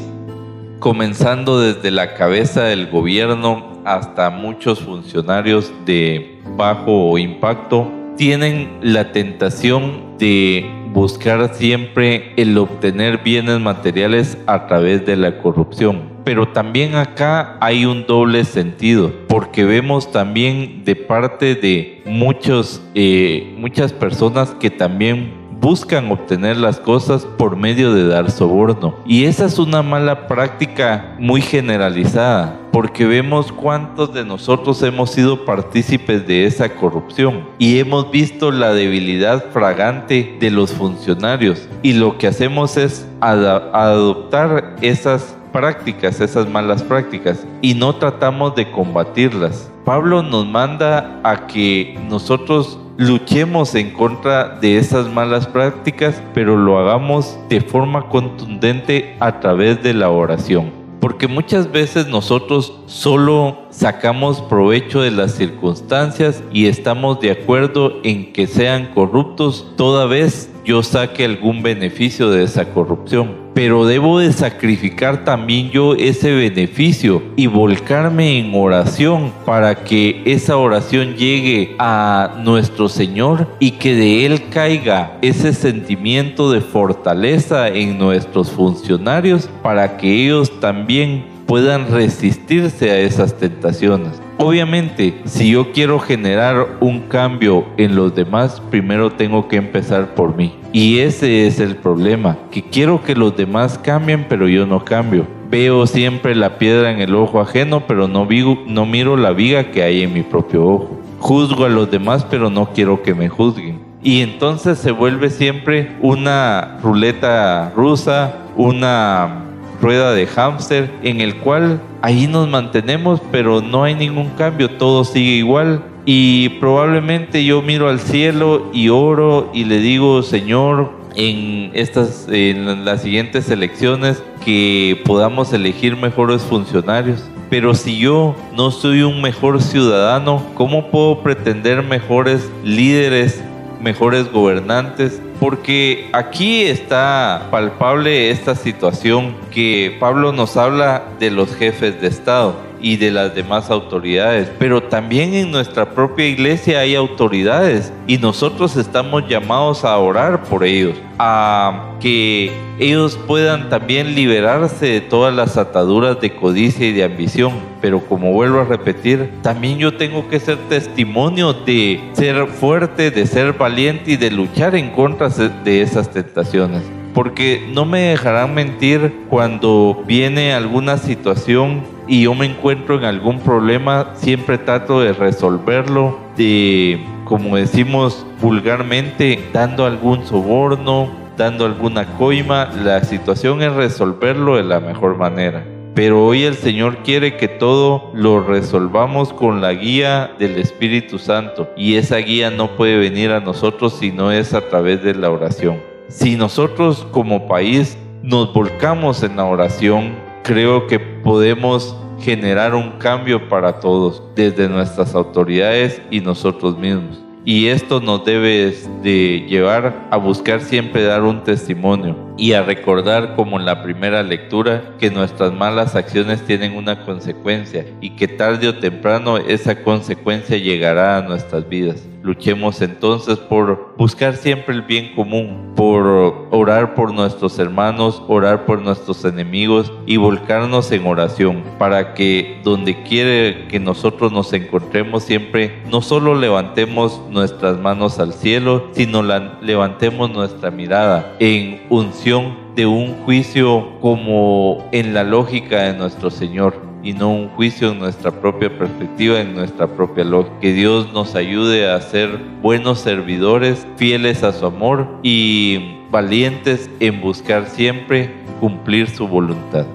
comenzando desde la cabeza del gobierno hasta muchos funcionarios de bajo impacto, tienen la tentación de buscar siempre el obtener bienes materiales a través de la corrupción. Pero también acá hay un doble sentido, porque vemos también de parte de muchos, eh, muchas personas que también buscan obtener las cosas por medio de dar soborno. Y esa es una mala práctica muy generalizada, porque vemos cuántos de nosotros hemos sido partícipes de esa corrupción y hemos visto la debilidad fragante de los funcionarios y lo que hacemos es adoptar esas prácticas, esas malas prácticas, y no tratamos de combatirlas. Pablo nos manda a que nosotros luchemos en contra de esas malas prácticas, pero lo hagamos de forma contundente a través de la oración. Porque muchas veces nosotros solo sacamos provecho de las circunstancias y estamos de acuerdo en que sean corruptos toda vez yo saque algún beneficio de esa corrupción pero debo de sacrificar también yo ese beneficio y volcarme en oración para que esa oración llegue a nuestro Señor y que de Él caiga ese sentimiento de fortaleza en nuestros funcionarios para que ellos también puedan resistirse a esas tentaciones. Obviamente, si yo quiero generar un cambio en los demás, primero tengo que empezar por mí. Y ese es el problema, que quiero que los demás cambien, pero yo no cambio. Veo siempre la piedra en el ojo ajeno, pero no, no miro la viga que hay en mi propio ojo. Juzgo a los demás, pero no quiero que me juzguen. Y entonces se vuelve siempre una ruleta rusa, una rueda de hámster en el cual ahí nos mantenemos, pero no hay ningún cambio, todo sigue igual. Y probablemente yo miro al cielo y oro y le digo, Señor, en estas en las siguientes elecciones que podamos elegir mejores funcionarios. Pero si yo no soy un mejor ciudadano, ¿cómo puedo pretender mejores líderes, mejores gobernantes porque aquí está palpable esta situación que Pablo nos habla de los jefes de Estado y de las demás autoridades, pero también en nuestra propia iglesia hay autoridades y nosotros estamos llamados a orar por ellos, a que ellos puedan también liberarse de todas las ataduras de codicia y de ambición. Pero como vuelvo a repetir, también yo tengo que ser testimonio de ser fuerte, de ser valiente y de luchar en contra de esas tentaciones porque no me dejarán mentir cuando viene alguna situación y yo me encuentro en algún problema, siempre trato de resolverlo, de, como decimos vulgarmente, dando algún soborno, dando alguna coima. La situación es resolverlo de la mejor manera. Pero hoy el Señor quiere que todo lo resolvamos con la guía del Espíritu Santo. Y esa guía no puede venir a nosotros si no es a través de la oración. Si nosotros como país nos volcamos en la oración, creo que podemos generar un cambio para todos, desde nuestras autoridades y nosotros mismos. Y esto nos debe de llevar a buscar siempre dar un testimonio y a recordar como en la primera lectura que nuestras malas acciones tienen una consecuencia y que tarde o temprano esa consecuencia llegará a nuestras vidas. Luchemos entonces por buscar siempre el bien común, por orar por nuestros hermanos, orar por nuestros enemigos y volcarnos en oración para que donde quiere que nosotros nos encontremos siempre no solo levantemos nuestras manos al cielo, sino levantemos nuestra mirada en unción de un juicio como en la lógica de nuestro Señor y no un juicio en nuestra propia perspectiva, en nuestra propia lógica. Que Dios nos ayude a ser buenos servidores, fieles a su amor y valientes en buscar siempre cumplir su voluntad.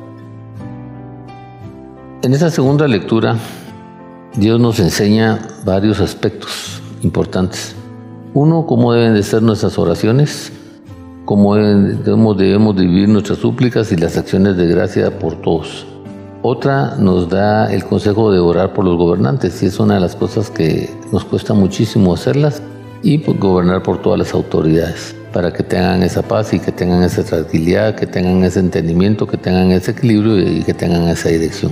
En esta segunda lectura, Dios nos enseña varios aspectos importantes. Uno, cómo deben de ser nuestras oraciones, cómo debemos, debemos vivir nuestras súplicas y las acciones de gracia por todos. Otra nos da el consejo de orar por los gobernantes y es una de las cosas que nos cuesta muchísimo hacerlas y pues, gobernar por todas las autoridades para que tengan esa paz y que tengan esa tranquilidad, que tengan ese entendimiento, que tengan ese equilibrio y que tengan esa dirección.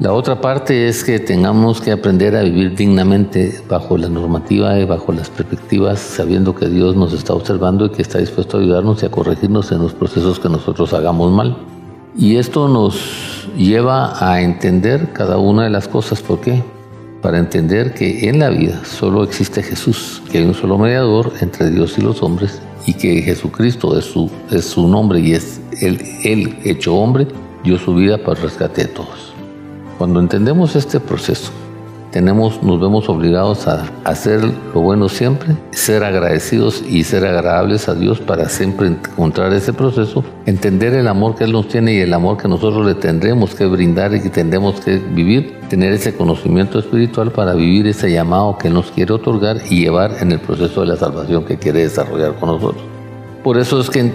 La otra parte es que tengamos que aprender a vivir dignamente bajo la normativa y bajo las perspectivas, sabiendo que Dios nos está observando y que está dispuesto a ayudarnos y a corregirnos en los procesos que nosotros hagamos mal. Y esto nos lleva a entender cada una de las cosas. ¿Por qué? para entender que en la vida solo existe Jesús, que hay un solo mediador entre Dios y los hombres y que Jesucristo es su, es su nombre y es él, él hecho hombre, dio su vida para rescate de todos. Cuando entendemos este proceso, tenemos, nos vemos obligados a hacer lo bueno siempre, ser agradecidos y ser agradables a Dios para siempre encontrar ese proceso, entender el amor que Él nos tiene y el amor que nosotros le tendremos que brindar y que tendremos que vivir, tener ese conocimiento espiritual para vivir ese llamado que Él nos quiere otorgar y llevar en el proceso de la salvación que quiere desarrollar con nosotros. Por eso es que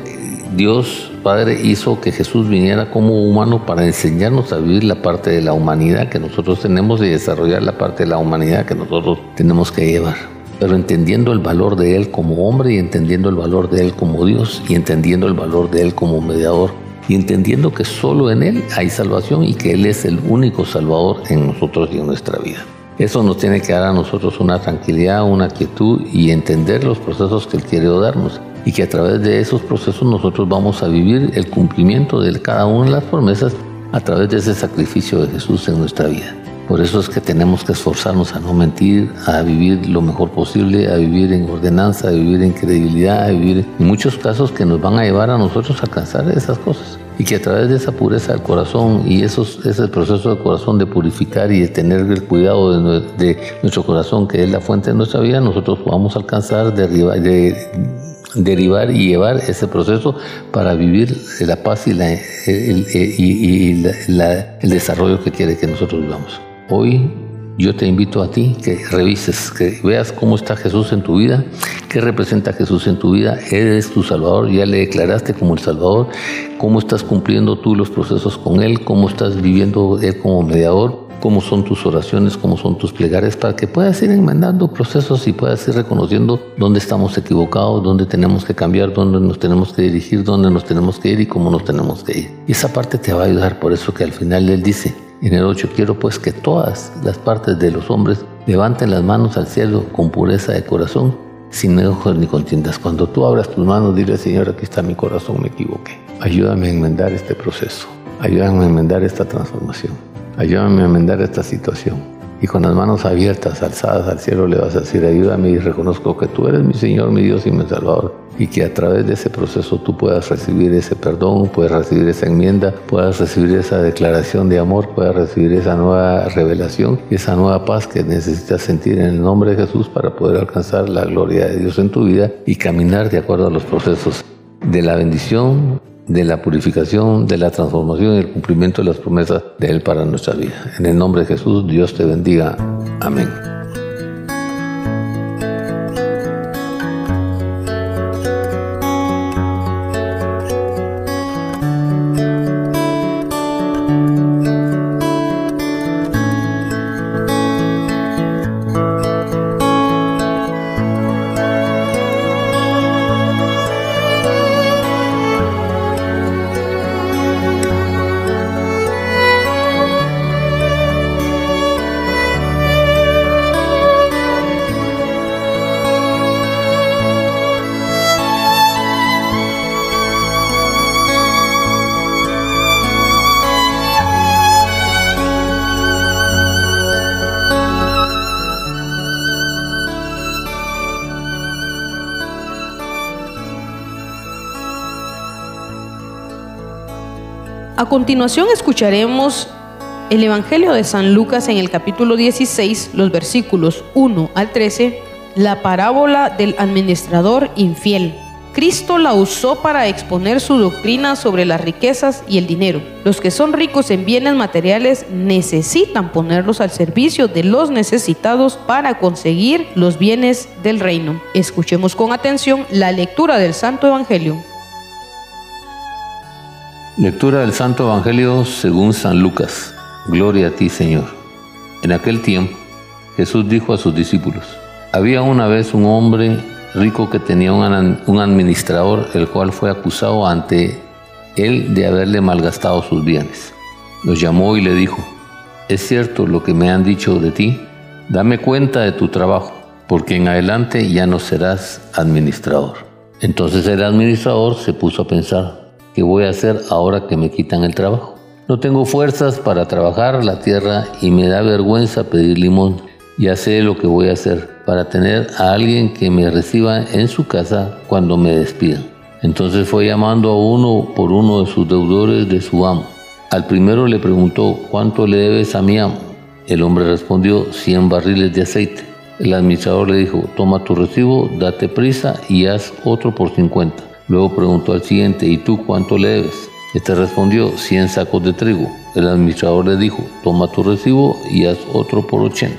Dios Padre hizo que Jesús viniera como humano para enseñarnos a vivir la parte de la humanidad que nosotros tenemos y desarrollar la parte de la humanidad que nosotros tenemos que llevar. Pero entendiendo el valor de Él como hombre y entendiendo el valor de Él como Dios y entendiendo el valor de Él como mediador y entendiendo que solo en Él hay salvación y que Él es el único salvador en nosotros y en nuestra vida. Eso nos tiene que dar a nosotros una tranquilidad, una quietud y entender los procesos que Él quiere darnos y que a través de esos procesos nosotros vamos a vivir el cumplimiento de cada una de las promesas a través de ese sacrificio de Jesús en nuestra vida. Por eso es que tenemos que esforzarnos a no mentir, a vivir lo mejor posible, a vivir en ordenanza, a vivir en credibilidad, a vivir en muchos casos que nos van a llevar a nosotros a alcanzar esas cosas. Y que a través de esa pureza del corazón y esos, ese proceso del corazón de purificar y de tener el cuidado de, nuestro corazón, que es la fuente de nuestra vida, nosotros podamos alcanzar, de, de derivar y llevar ese proceso para vivir la paz y, el, el desarrollo que quiere que nosotros vivamos. Hoy yo te invito a ti que revises, que veas cómo está Jesús en tu vida, qué representa Jesús en tu vida, eres tu Salvador, ya le declaraste como el Salvador, cómo estás cumpliendo tú los procesos con Él, cómo estás viviendo Él como mediador, cómo son tus oraciones, cómo son tus plegares, para que puedas ir enmendando procesos y puedas ir reconociendo dónde estamos equivocados, dónde tenemos que cambiar, dónde nos tenemos que dirigir, dónde nos tenemos que ir y cómo nos tenemos que ir. Y esa parte te va a ayudar, por eso que al final Él dice, en el 8, quiero pues que todas las partes de los hombres levanten las manos al cielo con pureza de corazón, sin ojos ni contiendas. Cuando tú abras tus manos, dile, Señor, aquí está mi corazón, me equivoqué. Ayúdame a enmendar este proceso. Ayúdame a enmendar esta transformación. Ayúdame a enmendar esta situación. Y con las manos abiertas, alzadas al cielo, le vas a decir, ayúdame y reconozco que tú eres mi Señor, mi Dios y mi Salvador. Y que a través de ese proceso tú puedas recibir ese perdón, puedas recibir esa enmienda, puedas recibir esa declaración de amor, puedas recibir esa nueva revelación, esa nueva paz que necesitas sentir en el nombre de Jesús para poder alcanzar la gloria de Dios en tu vida y caminar de acuerdo a los procesos de la bendición, de la purificación, de la transformación y el cumplimiento de las promesas de Él para nuestra vida. En el nombre de Jesús, Dios te bendiga. Amén. A continuación escucharemos el Evangelio de San Lucas en el capítulo 16, los versículos 1 al 13, la parábola del administrador infiel. Cristo la usó para exponer su doctrina sobre las riquezas y el dinero. Los que son ricos en bienes materiales necesitan ponerlos al servicio de los necesitados para conseguir los bienes del reino. Escuchemos con atención la lectura del Santo Evangelio. Lectura del Santo Evangelio según San Lucas. Gloria a ti, Señor. En aquel tiempo, Jesús dijo a sus discípulos, había una vez un hombre rico que tenía un administrador, el cual fue acusado ante él de haberle malgastado sus bienes. Los llamó y le dijo, ¿es cierto lo que me han dicho de ti? Dame cuenta de tu trabajo, porque en adelante ya no serás administrador. Entonces el administrador se puso a pensar, ¿Qué voy a hacer ahora que me quitan el trabajo? No tengo fuerzas para trabajar la tierra y me da vergüenza pedir limón. Ya sé lo que voy a hacer para tener a alguien que me reciba en su casa cuando me despidan. Entonces fue llamando a uno por uno de sus deudores de su amo. Al primero le preguntó, ¿cuánto le debes a mi amo? El hombre respondió, 100 barriles de aceite. El administrador le dijo, toma tu recibo, date prisa y haz otro por 50. Luego preguntó al siguiente, ¿y tú cuánto le debes? Este respondió, 100 sacos de trigo. El administrador le dijo, toma tu recibo y haz otro por 80.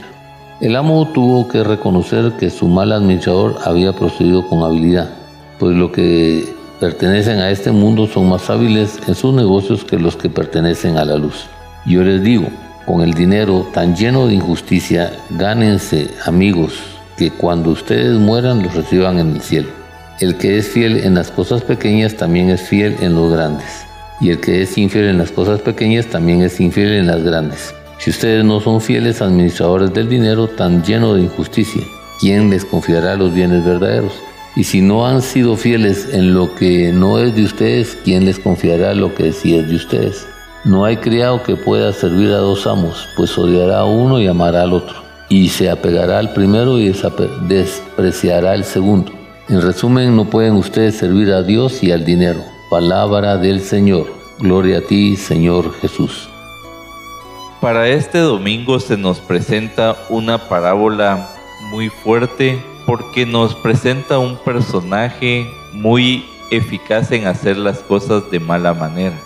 El amo tuvo que reconocer que su mal administrador había procedido con habilidad, pues lo que pertenecen a este mundo son más hábiles en sus negocios que los que pertenecen a la luz. Yo les digo, con el dinero tan lleno de injusticia, gánense amigos que cuando ustedes mueran los reciban en el cielo. El que es fiel en las cosas pequeñas también es fiel en los grandes. Y el que es infiel en las cosas pequeñas también es infiel en las grandes. Si ustedes no son fieles administradores del dinero tan lleno de injusticia, ¿quién les confiará los bienes verdaderos? Y si no han sido fieles en lo que no es de ustedes, ¿quién les confiará lo que sí es de ustedes? No hay criado que pueda servir a dos amos, pues odiará a uno y amará al otro, y se apegará al primero y despreciará al segundo. En resumen, no pueden ustedes servir a Dios y al dinero. Palabra del Señor. Gloria a ti, Señor Jesús. Para este domingo se nos presenta una parábola muy fuerte porque nos presenta un personaje muy eficaz en hacer las cosas de mala manera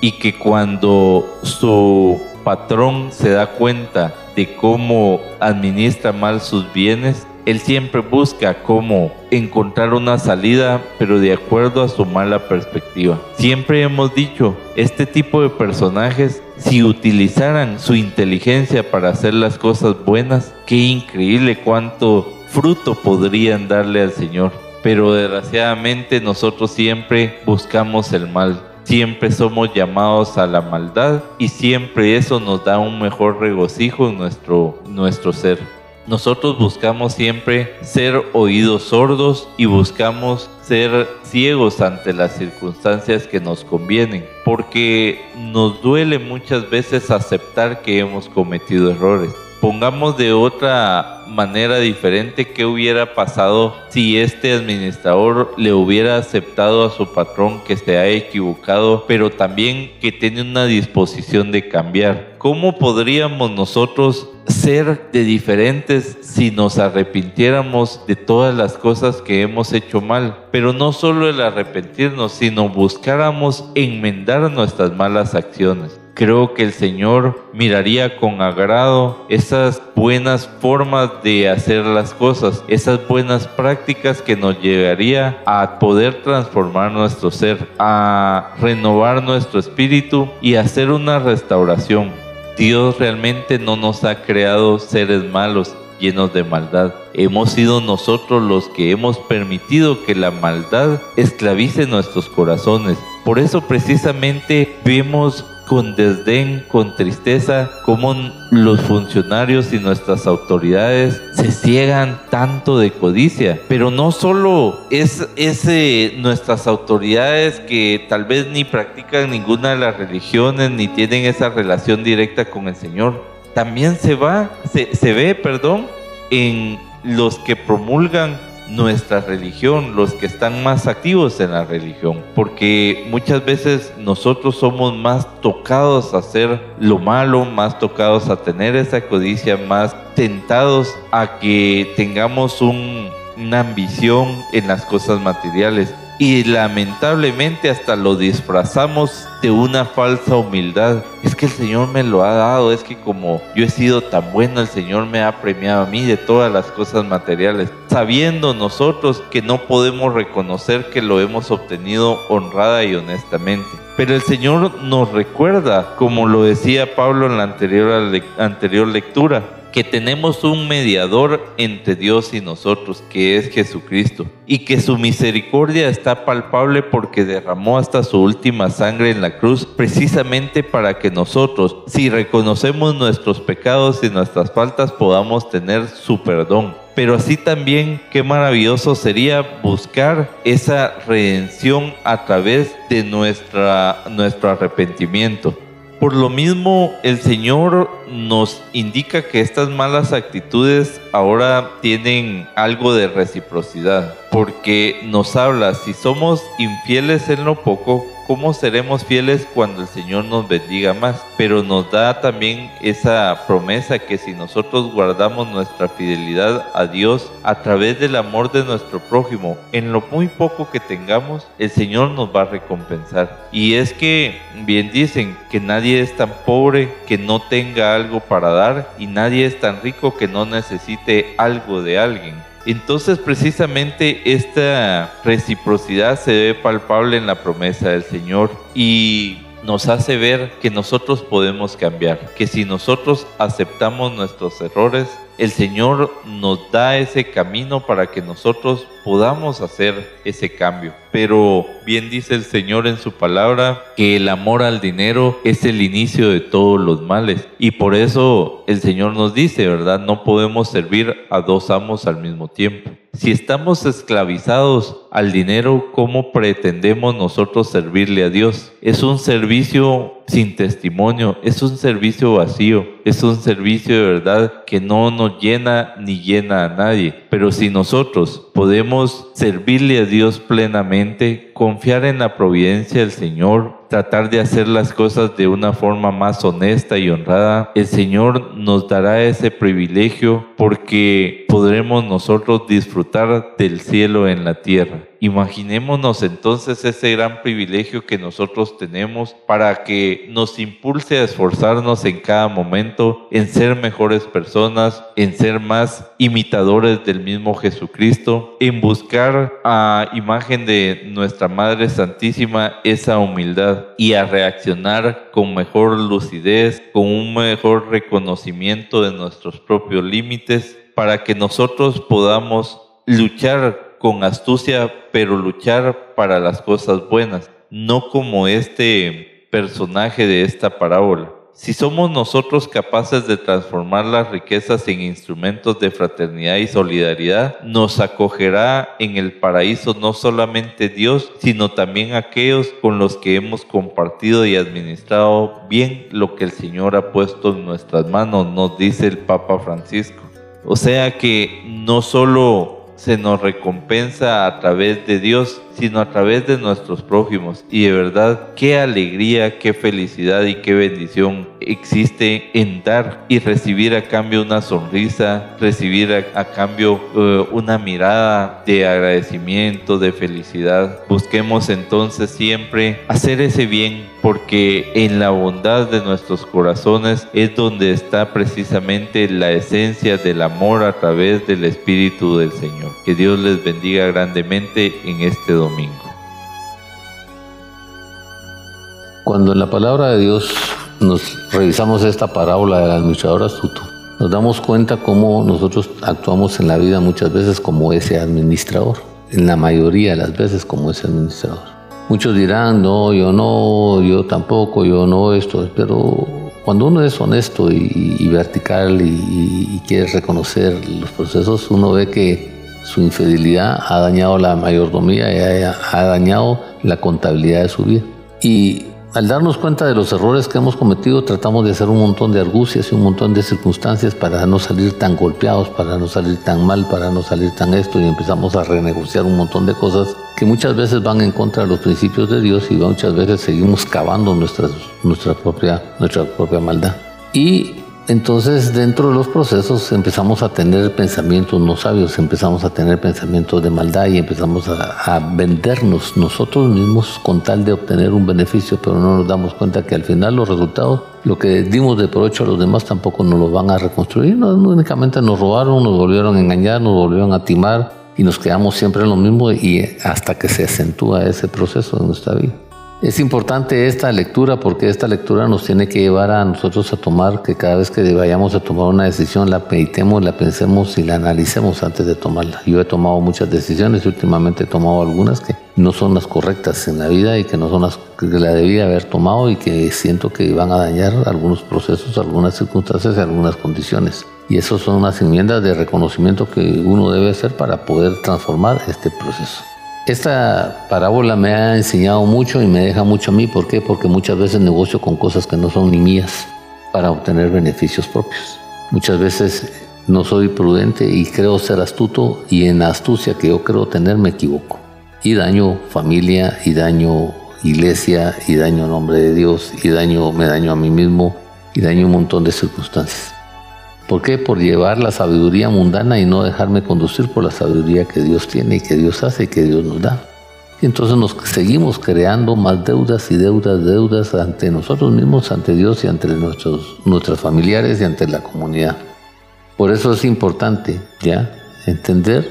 y que cuando su patrón se da cuenta de cómo administra mal sus bienes, él siempre busca cómo encontrar una salida, pero de acuerdo a su mala perspectiva. Siempre hemos dicho, este tipo de personajes, si utilizaran su inteligencia para hacer las cosas buenas, qué increíble cuánto fruto podrían darle al Señor. Pero desgraciadamente nosotros siempre buscamos el mal siempre somos llamados a la maldad y siempre eso nos da un mejor regocijo en nuestro, nuestro ser. Nosotros buscamos siempre ser oídos sordos y buscamos ser ciegos ante las circunstancias que nos convienen, porque nos duele muchas veces aceptar que hemos cometido errores Pongamos de otra manera diferente qué hubiera pasado si este administrador le hubiera aceptado a su patrón que se ha equivocado, pero también que tiene una disposición de cambiar. ¿Cómo podríamos nosotros ser de diferentes si nos arrepintiéramos de todas las cosas que hemos hecho mal? Pero no solo el arrepentirnos, sino buscáramos enmendar nuestras malas acciones creo que el Señor miraría con agrado esas buenas formas de hacer las cosas, esas buenas prácticas que nos llevaría a poder transformar nuestro ser, a renovar nuestro espíritu y hacer una restauración. Dios realmente no nos ha creado seres malos, llenos de maldad. Hemos sido nosotros los que hemos permitido que la maldad esclavice nuestros corazones. Por eso precisamente vemos con desdén, con tristeza, como los funcionarios y nuestras autoridades se ciegan tanto de codicia. Pero no solo es ese, nuestras autoridades que tal vez ni practican ninguna de las religiones ni tienen esa relación directa con el Señor. También se va, se, se ve, perdón, en los que promulgan nuestra religión, los que están más activos en la religión, porque muchas veces nosotros somos más tocados a hacer lo malo, más tocados a tener esa codicia, más tentados a que tengamos una ambición en las cosas materiales y lamentablemente hasta lo disfrazamos de una falsa humildad. Es que el Señor me lo ha dado, es que como yo he sido tan bueno, el Señor me ha premiado a mí de todas las cosas materiales, sabiendo nosotros que no podemos reconocer que lo hemos obtenido honrada y honestamente. Pero el Señor nos recuerda, como lo decía Pablo en la anterior, anterior lectura, que tenemos un mediador entre Dios y nosotros, que es Jesucristo, y que su misericordia está palpable porque derramó hasta su última sangre en la cruz, precisamente para que nosotros, si reconocemos nuestros pecados y nuestras faltas, podamos tener su perdón. Pero así también, qué maravilloso sería buscar esa redención a través de nuestra, nuestro arrepentimiento Por lo mismo, el Señor nos indica que estas malas actitudes ahora tienen algo de reciprocidad, porque nos habla, si somos infieles en lo poco, ¿cómo seremos fieles cuando el Señor nos bendiga más? Pero nos da también esa promesa que si nosotros guardamos nuestra fidelidad a Dios a través del amor de nuestro prójimo, en lo muy poco que tengamos, el Señor nos va a recompensar. Y es que bien dicen que nadie es tan pobre que no tenga algo para dar y nadie es tan rico que no necesite algo de alguien. Entonces precisamente esta reciprocidad se ve palpable en la promesa del Señor y nos hace ver que nosotros podemos cambiar, que si nosotros aceptamos nuestros errores, el Señor nos da ese camino para que nosotros podamos hacer ese cambio. Pero bien dice el Señor en su palabra que el amor al dinero es el inicio de todos los males. Y por eso el Señor nos dice, ¿verdad? No podemos servir a dos amos al mismo tiempo. Si estamos esclavizados al dinero, ¿cómo pretendemos nosotros servirle a Dios? Es un servicio sin testimonio, es un servicio vacío, es un servicio de verdad que no nos llena ni llena a nadie. Pero si nosotros podemos servirle a Dios plenamente, confiar en la providencia del Señor, tratar de hacer las cosas de una forma más honesta y honrada, el Señor nos dará ese privilegio porque podremos nosotros disfrutar del cielo en la tierra. Imaginémonos entonces ese gran privilegio que nosotros tenemos para que nos impulse a esforzarnos en cada momento en ser mejores personas, en ser más imitadores del mismo Jesucristo, en buscar a imagen de nuestra Madre Santísima esa humildad y a reaccionar con mejor lucidez, con un mejor reconocimiento de nuestros propios límites para que nosotros podamos luchar con astucia, pero luchar para las cosas buenas, no como este personaje de esta parábola. Si somos nosotros capaces de transformar las riquezas en instrumentos de fraternidad y solidaridad, nos acogerá en el paraíso no solamente Dios, sino también aquellos con los que hemos compartido y administrado bien lo que el Señor ha puesto en nuestras manos, nos dice el Papa Francisco. O sea que no solo se nos recompensa a través de Dios, sino a través de nuestros prójimos. Y de verdad, qué alegría, qué felicidad y qué bendición existe en dar y recibir a cambio una sonrisa, recibir a, cambio eh, una mirada de agradecimiento, de felicidad. Busquemos entonces siempre hacer ese bien porque en la bondad de nuestros corazones es donde está precisamente la esencia del amor a través del Espíritu del Señor. Que Dios les bendiga grandemente en este domingo. Cuando en la palabra de Dios nos revisamos esta parábola del administrador astuto, nos damos cuenta cómo nosotros actuamos en la vida muchas veces como ese administrador, en la mayoría de las veces como ese administrador. Muchos dirán, no, yo no, yo tampoco, yo no esto, pero cuando uno es honesto y, vertical y, quiere reconocer los procesos, uno ve que su infidelidad ha dañado la mayordomía y ha, dañado la contabilidad de su vida. Y al darnos cuenta de los errores que hemos cometido, tratamos de hacer un montón de argucias y un montón de circunstancias para no salir tan golpeados, para no salir tan mal, para no salir tan esto y empezamos a renegociar un montón de cosas que muchas veces van en contra de los principios de Dios y muchas veces seguimos cavando nuestra, propia, nuestra propia maldad. Y entonces, dentro de los procesos empezamos a tener pensamientos no sabios, empezamos a tener pensamientos de maldad y empezamos a, vendernos nosotros mismos con tal de obtener un beneficio, pero no nos damos cuenta que al final los resultados, lo que dimos de provecho a los demás tampoco nos lo van a reconstruir. No, únicamente nos robaron, nos volvieron a engañar, nos volvieron a timar y nos quedamos siempre en lo mismo y hasta que se acentúa ese proceso en nuestra vida. Es importante esta lectura porque esta lectura nos tiene que llevar a nosotros a tomar que cada vez que vayamos a tomar una decisión la meditemos, la pensemos y la analicemos antes de tomarla. Yo he tomado muchas decisiones últimamente he tomado algunas que no son las correctas en la vida y que no son las que la debía haber tomado y que siento que van a dañar algunos procesos, algunas circunstancias y algunas condiciones. Y eso son unas enmiendas de reconocimiento que uno debe hacer para poder transformar este proceso. Esta parábola me ha enseñado mucho y me deja mucho a mí. ¿Por qué? Porque muchas veces negocio con cosas que no son ni mías para obtener beneficios propios. Muchas veces no soy prudente y creo ser astuto y en la astucia que yo creo tener me equivoco. Y daño familia y daño iglesia y daño nombre de Dios y daño, me daño a mí mismo y daño un montón de circunstancias. ¿Por qué? Por llevar la sabiduría mundana y no dejarme conducir por la sabiduría que Dios tiene y que Dios hace y que Dios nos da. Y entonces nos seguimos creando más deudas y deudas, deudas ante nosotros mismos, ante Dios y ante nuestros, nuestros familiares y ante la comunidad. Por eso es importante ya entender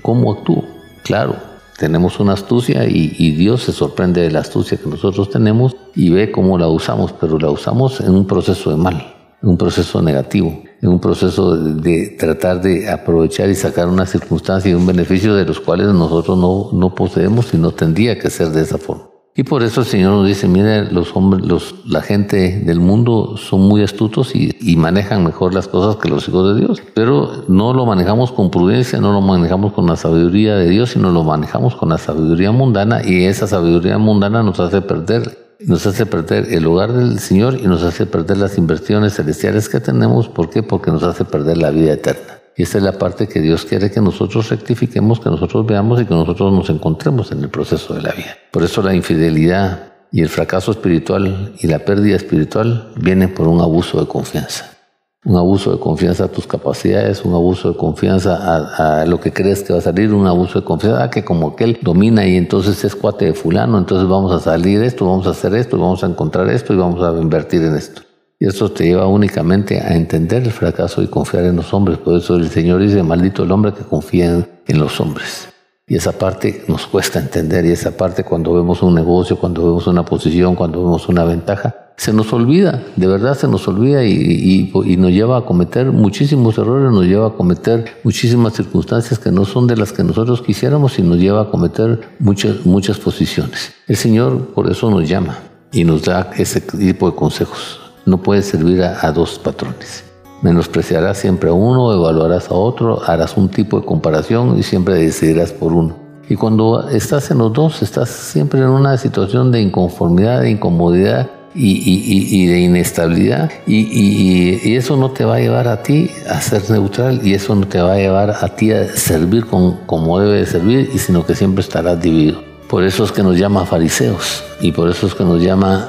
cómo actúo. Claro, tenemos una astucia y, y, Dios se sorprende de la astucia que nosotros tenemos y ve cómo la usamos, pero la usamos en un proceso de mal, en un proceso negativo en un proceso de, tratar de aprovechar y sacar una circunstancia y un beneficio de los cuales nosotros no, no poseemos y no tendría que ser de esa forma. Y por eso el Señor nos dice, mire, los hombres, los, la gente del mundo son muy astutos y, y, manejan mejor las cosas que los hijos de Dios. Pero no lo manejamos con prudencia, no lo manejamos con la sabiduría de Dios, sino lo manejamos con la sabiduría mundana y esa sabiduría mundana nos hace perder nos hace perder el lugar del Señor y nos hace perder las inversiones celestiales que tenemos. ¿Por qué? Porque nos hace perder la vida eterna. Y esta es la parte que Dios quiere que nosotros rectifiquemos, que nosotros veamos y que nosotros nos encontremos en el proceso de la vida. Por eso la infidelidad y el fracaso espiritual y la pérdida espiritual vienen por un abuso de confianza un abuso de confianza a tus capacidades, un abuso de confianza a, lo que crees que va a salir, un abuso de confianza a que como que él domina y entonces es cuate de fulano, entonces vamos a salir esto, vamos a hacer esto, vamos a encontrar esto y vamos a invertir en esto. Y eso te lleva únicamente a entender el fracaso y confiar en los hombres. Por eso el Señor dice, maldito el hombre que confía en los hombres. Y esa parte nos cuesta entender y esa parte cuando vemos un negocio, cuando vemos una posición, cuando vemos una ventaja, se nos olvida, de verdad se nos olvida y, nos lleva a cometer muchísimos errores, nos lleva a cometer muchísimas circunstancias que no son de las que nosotros quisiéramos y nos lleva a cometer muchas, muchas posiciones. El Señor por eso nos llama y nos da ese tipo de consejos. No puedes servir a, a dos patrones. Menospreciarás siempre a uno, evaluarás a otro, harás un tipo de comparación y siempre decidirás por uno. Y cuando estás en los dos, estás siempre en una situación de inconformidad, de incomodidad y, de inestabilidad y, eso no te va a llevar a ti a ser neutral y eso no te va a llevar a ti a servir como debe de servir y sino que siempre estarás dividido. Por eso es que nos llama fariseos y por eso es que nos llama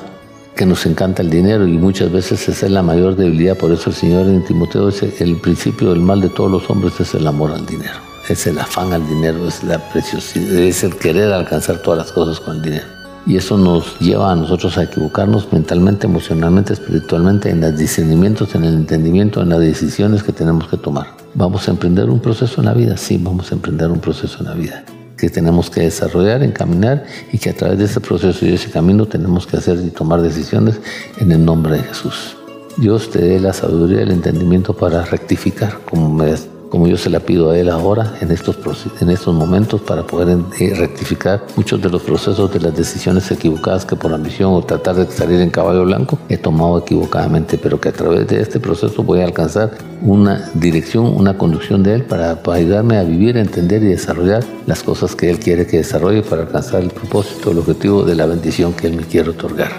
que nos encanta el dinero y muchas veces esa es la mayor debilidad. Por eso el Señor en Timoteo dice, el principio del mal de todos los hombres es el amor al dinero, es el afán al dinero, es la preciosidad, es el querer alcanzar todas las cosas con el dinero. Y eso nos lleva a nosotros a equivocarnos mentalmente, emocionalmente, espiritualmente, en los discernimientos, en el entendimiento, en las decisiones que tenemos que tomar. Vamos a emprender un proceso en la vida, sí, vamos a emprender un proceso en la vida que tenemos que desarrollar, encaminar y que a través de ese proceso y ese camino tenemos que hacer y tomar decisiones en el nombre de Jesús. Dios te dé la sabiduría y el entendimiento para rectificar, como me como yo se la pido a Él ahora en estos, en estos momentos para poder eh, rectificar muchos de los procesos de las decisiones equivocadas que por ambición o tratar de salir en caballo blanco he tomado equivocadamente, pero que a través de este proceso voy a alcanzar una dirección, una conducción de Él para, para ayudarme a vivir, entender y desarrollar las cosas que Él quiere que desarrolle para alcanzar el propósito, el objetivo de la bendición que Él me quiere otorgar.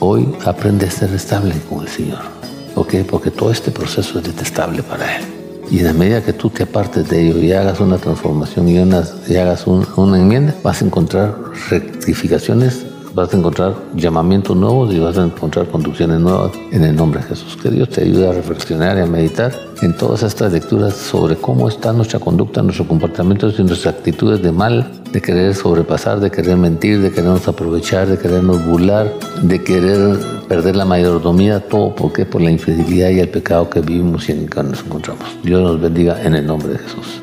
Hoy aprende a ser estable con el Señor. ¿Ok? Porque todo este proceso es detestable para Él. Y en la medida que tú te apartes de ello y hagas una transformación y, y hagas una enmienda, vas a encontrar rectificaciones, vas a encontrar llamamientos nuevos y vas a encontrar conducciones nuevas en el nombre de Jesús. Que Dios te ayude a reflexionar y a meditar en todas estas lecturas sobre cómo está nuestra conducta, nuestro comportamiento y nuestras actitudes de mal de querer sobrepasar, de querer mentir, de querernos aprovechar, de querernos burlar, de querer perder la mayordomía, todo porque por la infidelidad y el pecado que vivimos y en el que nos encontramos. Dios nos bendiga en el nombre de Jesús.